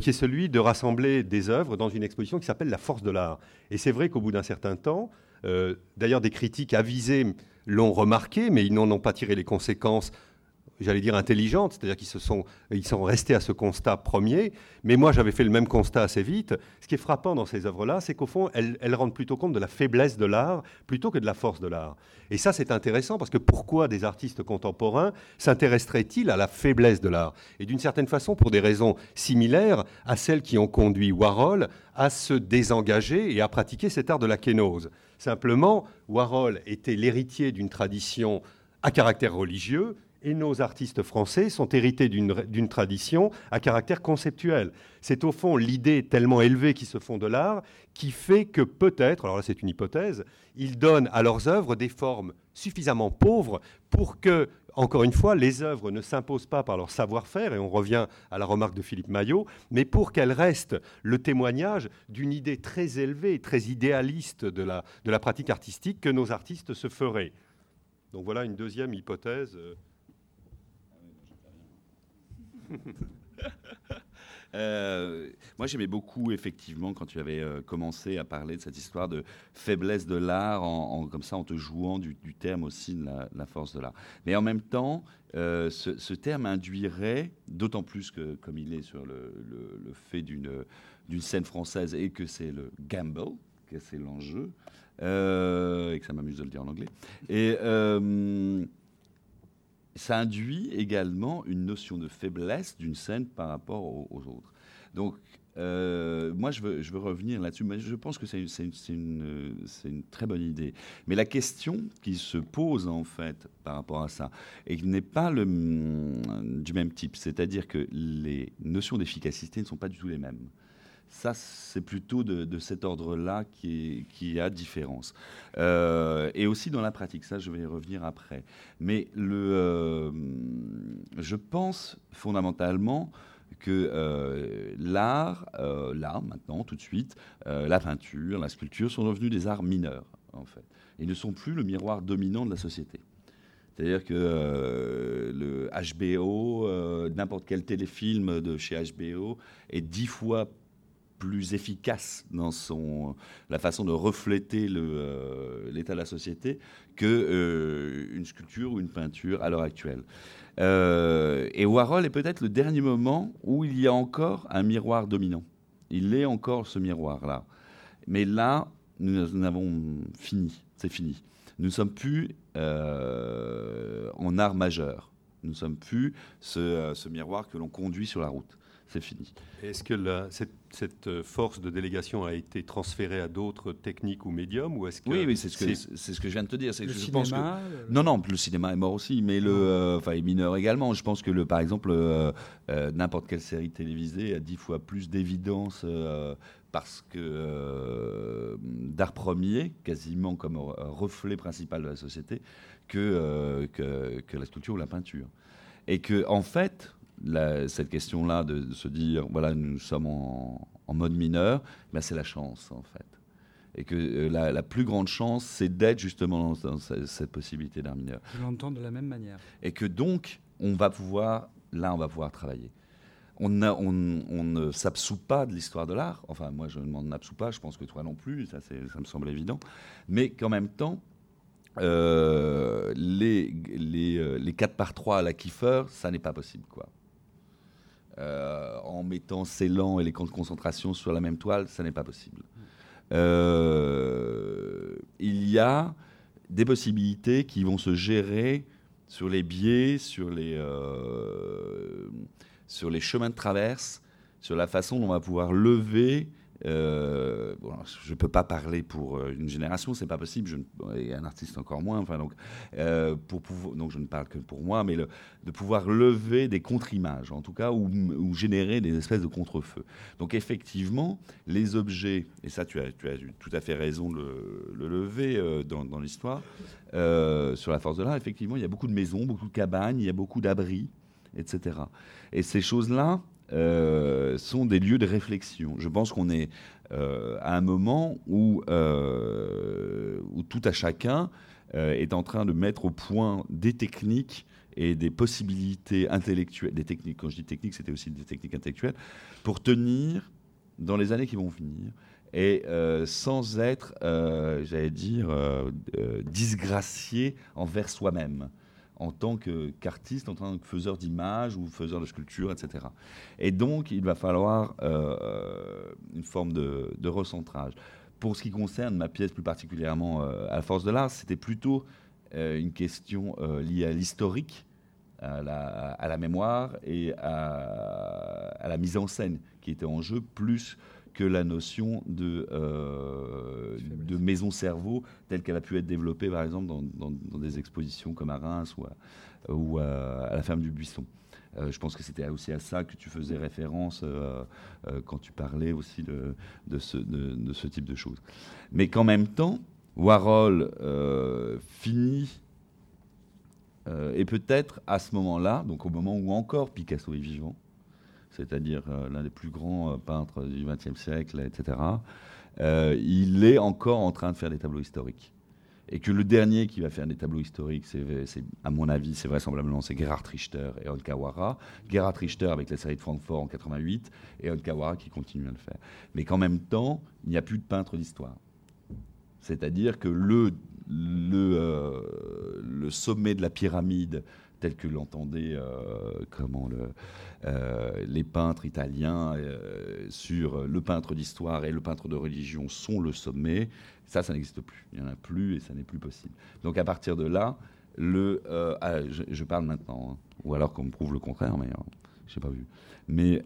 qui est celui de rassembler des œuvres dans une exposition qui s'appelle La force de l'art. Et c'est vrai qu'au bout d'un certain temps, d'ailleurs des critiques avisés l'ont remarqué, mais ils n'en ont pas tiré les conséquences j'allais dire intelligentes, c'est-à-dire qu'ils se sont, ils sont restés à ce constat premier. Mais moi, j'avais fait le même constat assez vite. Ce qui est frappant dans ces œuvres-là, c'est qu'au fond, elles, rendent plutôt compte de la faiblesse de l'art plutôt que de la force de l'art. Et ça, c'est intéressant parce que pourquoi des artistes contemporains s'intéresseraient-ils à la faiblesse de l'art? Et d'une certaine façon, pour des raisons similaires à celles qui ont conduit Warhol à se désengager et à pratiquer cet art de la kénose. Simplement, Warhol était l'héritier d'une tradition à caractère religieux et nos artistes français sont hérités d'une tradition à caractère conceptuel. C'est au fond l'idée tellement élevée qui se font de l'art qui fait que peut-être, alors là c'est une hypothèse, ils donnent à leurs œuvres des formes suffisamment pauvres pour que, encore une fois, les œuvres ne s'imposent pas par leur savoir-faire, et on revient à la remarque de Philippe Maillot, mais pour qu'elles restent le témoignage d'une idée très élevée, très idéaliste de la, de la pratique artistique que nos artistes se feraient. Donc voilà une deuxième hypothèse. Euh, moi, j'aimais beaucoup, effectivement, quand tu avais euh, commencé à parler de cette histoire de faiblesse de l'art, en, comme ça, en te jouant du, terme aussi de la, force de l'art. Mais en même temps, euh, ce, terme induirait, d'autant plus que, comme il est sur le, fait d'une scène française et que c'est le gamble, que c'est l'enjeu, et que ça m'amuse de le dire en anglais. Ça induit également une notion de faiblesse d'une scène par rapport aux, autres. Donc, euh, moi, je veux, revenir là-dessus, mais je pense que c'est une, très bonne idée. Mais la question qui se pose, en fait, par rapport à ça, et qui n'est pas le, du même type, c'est-à-dire que les notions d'efficacité ne sont pas du tout les mêmes. Ça, c'est plutôt de, cet ordre-là qui, qui, a différence. Euh, et aussi dans la pratique, ça, je vais y revenir après. Mais le, euh, je pense fondamentalement que euh, l'art, là, maintenant, tout de suite, la peinture, la sculpture sont devenus des arts mineurs, en fait, et ne sont plus le miroir dominant de la société. C'est-à-dire que le HBO, n'importe quel téléfilm de chez HBO est dix fois plus efficace dans son, la façon de refléter euh, l'état de la société que euh, une sculpture ou une peinture à l'heure actuelle. Euh, et Warhol est peut-être le dernier moment où il y a encore un miroir dominant. Il est encore ce miroir-là. Mais là, nous, avons fini. C'est fini. Nous ne sommes plus en art majeur. Nous ne sommes plus ce miroir que l'on conduit sur la route c'est fini. Est-ce que cette, euh, force de délégation a été transférée à d'autres techniques ou médiums ou est-ce que Oui, c'est ce, que, c'est ce que je viens de te dire. Le que cinéma, pense que... Non, non, le cinéma est mort aussi, mais le, euh, enfin, est mineur également. Je pense que, le, par exemple, euh, n'importe quelle série télévisée a dix fois plus d'évidence parce que d'art premier, quasiment comme reflet principal de la société, que, que, que la sculpture ou la peinture. Et que, en fait, cette question-là de, se dire, voilà, nous sommes en, mode mineur, ben c'est la chance, en fait. Et que euh, la, plus grande chance, c'est d'être justement dans, cette possibilité d'art mineur. Je l'entends de la même manière. Et que donc, on va pouvoir, là, on va pouvoir travailler. On, a, on, ne s'absout pas de l'histoire de l'art. Enfin, moi, je ne m'en absous pas, je pense que toi non plus, ça, ça me semble évident. Mais qu'en même temps, euh, les, les, euh, les 4 par 3 à la Kiefer, ça n'est pas possible. quoi. Euh, en mettant ces lents et les camps de concentration sur la même toile, ça n'est pas possible. Euh, il y a des possibilités qui vont se gérer sur les biais, sur les, euh, sur les chemins de traverse, sur la façon dont on va pouvoir lever euh, je ne peux pas parler pour euh, une génération, c'est pas possible. Et un artiste encore moins. Enfin, donc, euh, pour donc je ne parle que pour moi, mais de pouvoir lever des contre-images, en tout cas, ou, générer des espèces de contre-feux. Donc, effectivement, les objets, et ça, tu as, tu as tout à fait raison de le, lever dans l'histoire, sur la force de l'art, effectivement, il y a beaucoup de maisons, beaucoup de cabanes, il y a beaucoup d'abris, etc. Et ces choses-là, euh, sont des lieux de réflexion. Je pense qu'on est euh, à un moment où, euh, tout à chacun est en train de mettre au point des techniques et des possibilités intellectuelles, des techniques, quand je dis techniques, c'était aussi des techniques intellectuelles, pour tenir dans les années qui vont venir et sans être, j'allais dire, disgracié envers soi-même en tant qu'artiste, en tant que faiseur d'images ou faiseur de sculptures, etc. Et donc, il va falloir euh, une forme de, recentrage. Pour ce qui concerne ma pièce plus particulièrement euh, à la force de l'art, c'était plutôt euh, une question liée à l'historique, à la, mémoire et à, à, la mise en scène qui était en jeu, plus que la notion de, euh, de maison-cerveau telle qu'elle a pu être développée, par exemple, dans, des expositions comme à Reims ou à, ou à, la ferme du Buisson. Euh, je pense que c'était aussi à ça que tu faisais référence euh, quand tu parlais aussi de, de, ce, de, ce, type de choses. Mais qu'en même temps, Warhol finit, et peut-être à ce moment-là, donc au moment où encore Picasso est vivant, c'est-à-dire euh, l'un des plus grands euh, peintres du XXe siècle, etc., euh, il est encore en train de faire des tableaux historiques. Et que le dernier qui va faire des tableaux historiques, c'est, à mon avis, c'est vraisemblablement c'est Gerhard Richter et Onkawara. Gerhard Richter avec la série de Francfort en 88 et Onkawara qui continue à le faire. Mais qu'en même temps, il n'y a plus de peintre d'histoire. C'est-à-dire que le, le, le sommet de la pyramide tel que l'entendaient euh, euh, les peintres italiens euh, sur le peintre d'histoire et le peintre de religion sont le sommet. Ça, ça n'existe plus. Il n'y en a plus et ça n'est plus possible. Donc à partir de là, ah, je, parle maintenant, hein. ou alors qu'on me prouve le contraire, mais je n'ai pas vu. Mais,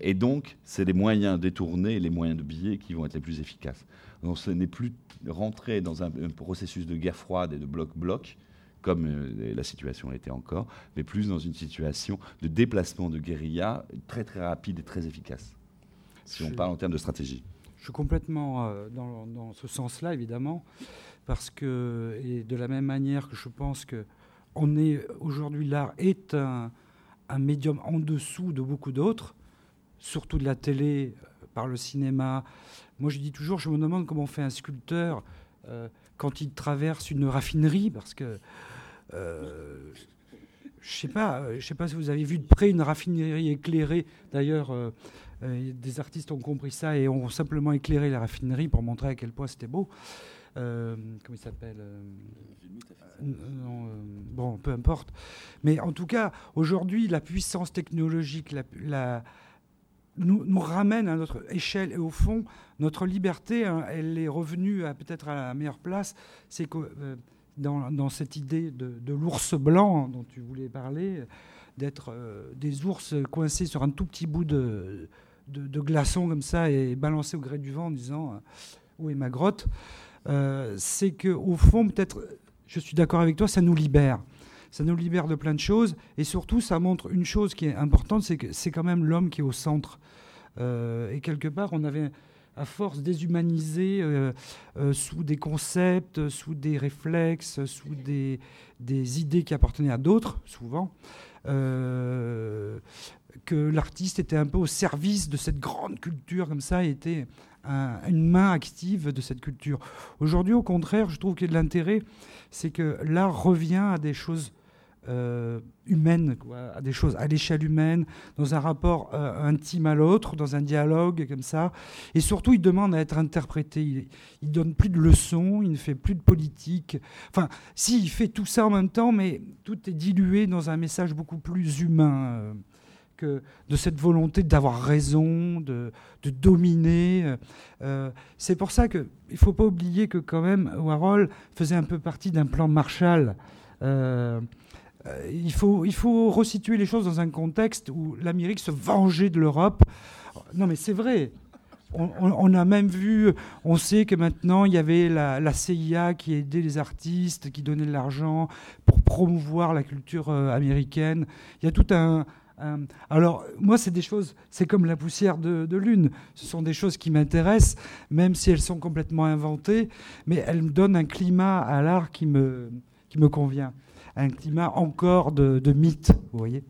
et donc, c'est les moyens détournés, les moyens de billets qui vont être les plus efficaces. Donc ce n'est plus rentrer dans un, un, processus de guerre froide et de bloc-bloc, comme euh, la situation était encore, mais plus dans une situation de déplacement de guérilla très très rapide et très efficace, si on parle en termes de stratégie. Je suis complètement euh, dans, ce sens-là, évidemment, parce que, et de la même manière que je pense que on est aujourd'hui, l'art est un, médium en dessous de beaucoup d'autres, surtout de la télé, euh, par le cinéma. Moi, je dis toujours, je me demande comment fait un sculpteur quand il traverse une raffinerie, parce que je sais je sais pas si vous avez vu de près une raffinerie éclairée. D'ailleurs, des artistes ont compris ça et ont simplement éclairé la raffinerie pour montrer à quel point c'était beau. comment il s'appelle bon, peu importe. Mais en tout cas, aujourd'hui, la puissance technologique, nous, ramène à notre échelle et au fond, notre liberté, hein, elle est revenue peut-être à la meilleure place. C'est que euh, dans, cette idée de, l'ours blanc dont tu voulais parler, d'être euh, des ours coincés sur un tout petit bout de, de, glaçon comme ça et balancés au gré du vent en disant euh, où est ma grotte, c'est que au fond, peut-être, je suis d'accord avec toi, ça nous libère ça nous libère de plein de choses. Et surtout, ça montre une chose qui est importante, c'est que c'est quand même l'homme qui est au centre. Euh, et quelque part, on avait, à force déshumanisé euh, euh, sous des concepts, sous des réflexes, sous des, idées qui appartenaient à d'autres, souvent, que l'artiste était un peu au service de cette grande culture comme ça, était une main active de cette culture. Aujourd'hui, au contraire, je trouve qu'il y a de l'intérêt, c'est que l'art revient à des choses euh, humaine, à des choses à l'échelle humaine, dans un rapport euh, intime à l'autre, dans un dialogue comme ça. Et surtout, il demande à être interprété. Il, il donne plus de leçons, il ne fait plus de politique. Enfin, si, il fait tout ça en même temps, mais tout est dilué dans un message beaucoup plus humain. Euh, que de cette volonté d'avoir raison, de, de dominer. c'est pour ça qu'il ne faut pas oublier que quand même Warhol faisait un peu partie d'un plan Marshall. Euh, il, faut, il faut resituer les choses dans un contexte où l'Amérique se vengeait de l'Europe. Non, mais c'est vrai. On, a même vu, on sait que maintenant il y avait la, CIA qui aidait les artistes, qui donnait de l'argent pour promouvoir la culture euh, américaine. Il y a tout un, alors, moi, c'est des choses, c'est comme la poussière de, de, lune. Ce sont des choses qui m'intéressent, même si elles sont complètement inventées, mais elles me donnent un climat à l'art qui me, qui me convient un climat encore de, mythe, vous voyez.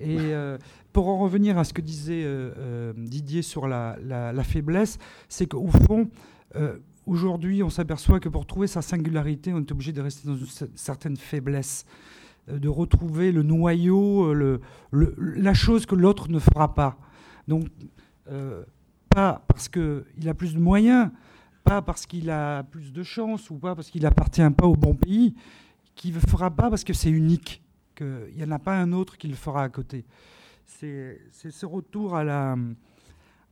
Et euh, pour en revenir à ce que disait euh, euh, Didier sur la, faiblesse, c'est qu'au fond, aujourd'hui, on s'aperçoit que pour trouver sa singularité, on est obligé de rester dans une certaine faiblesse, de retrouver le noyau, le, la chose que l'autre ne fera pas. Donc, pas parce qu'il a plus de moyens, pas parce qu'il a plus de chance ou pas parce qu'il n'appartient pas au bon pays, qui ne fera pas parce que c'est unique, qu'il n'y en a pas un autre qui le fera à côté. C'est ce retour à la...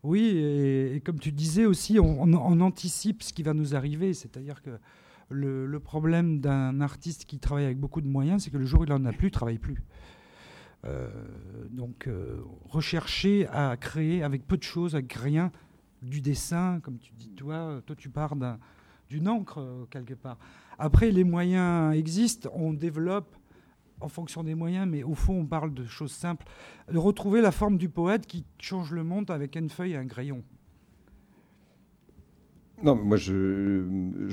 Oui, et, comme tu disais aussi, on, anticipe ce qui va nous arriver, c'est-à-dire que le, problème d'un artiste qui travaille avec beaucoup de moyens, c'est que le jour où il n'en a plus, il ne travaille plus. Euh, donc, euh, rechercher à créer avec peu de choses, avec rien, du dessin, comme tu dis, toi, toi tu pars d'une encre euh, quelque part. Après, les moyens existent, on développe en fonction des moyens, mais au fond, on parle de choses simples. De retrouver la forme du poète qui change le monde avec une feuille et un crayon. Non, moi je,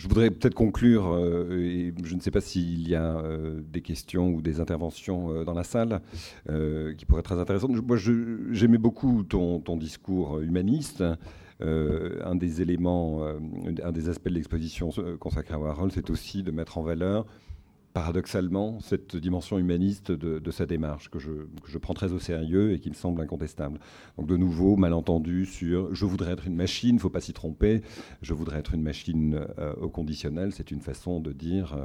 voudrais peut-être conclure, euh, et je ne sais pas s'il y a euh, des questions ou des interventions euh, dans la salle qui pourraient être très intéressantes. Moi j'aimais beaucoup ton, ton, discours humaniste. Euh, un des éléments, euh, un des aspects de l'exposition consacrée à Warhol, c'est aussi de mettre en valeur paradoxalement cette dimension humaniste de, sa démarche que je, prends très au sérieux et qui me semble incontestable. Donc de nouveau, malentendu sur je voudrais être une machine, il ne faut pas s'y tromper, je voudrais être une machine euh, au conditionnel, c'est une façon de dire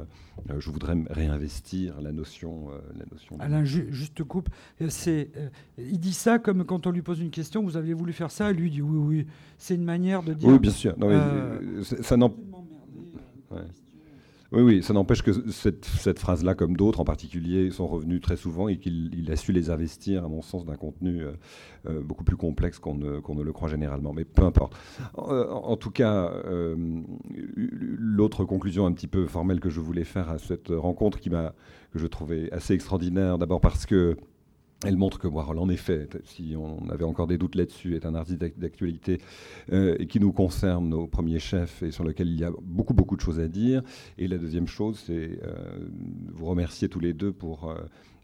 euh, je voudrais réinvestir la notion. Euh, la notion Alain, juste coupe, c'est, il dit ça comme quand on lui pose une question, vous aviez voulu faire ça, et lui dit oui, oui, c'est une manière de dire... Oui, bien sûr, ça n'en... Oui, oui, ça n'empêche que cette, phrase-là, comme d'autres en particulier, sont revenues très souvent et qu'il a su les investir, à mon sens, d'un contenu euh, euh, beaucoup plus complexe qu'on ne, ne, le croit généralement. Mais peu importe. En, euh, tout cas, l'autre conclusion un petit peu formelle que je voulais faire à cette rencontre qui m'a, que je trouvais assez extraordinaire, d'abord parce que elle montre que Warhol, en effet, si on avait encore des doutes là-dessus, est un artiste d'actualité euh, qui nous concerne au premier chef et sur lequel il y a beaucoup, beaucoup de choses à dire. Et la deuxième chose, c'est euh, vous remercier tous les deux pour euh,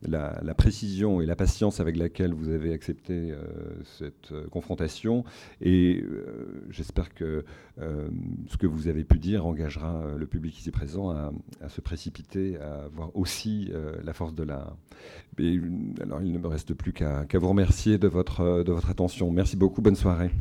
la, précision et la patience avec laquelle vous avez accepté cette confrontation. Et j'espère que ce que vous avez pu dire engagera le public ici présent à, se précipiter, à voir aussi la force de l'art. alors, il ne me reste plus qu'à vous remercier de votre, de votre attention. Merci beaucoup. Bonne soirée.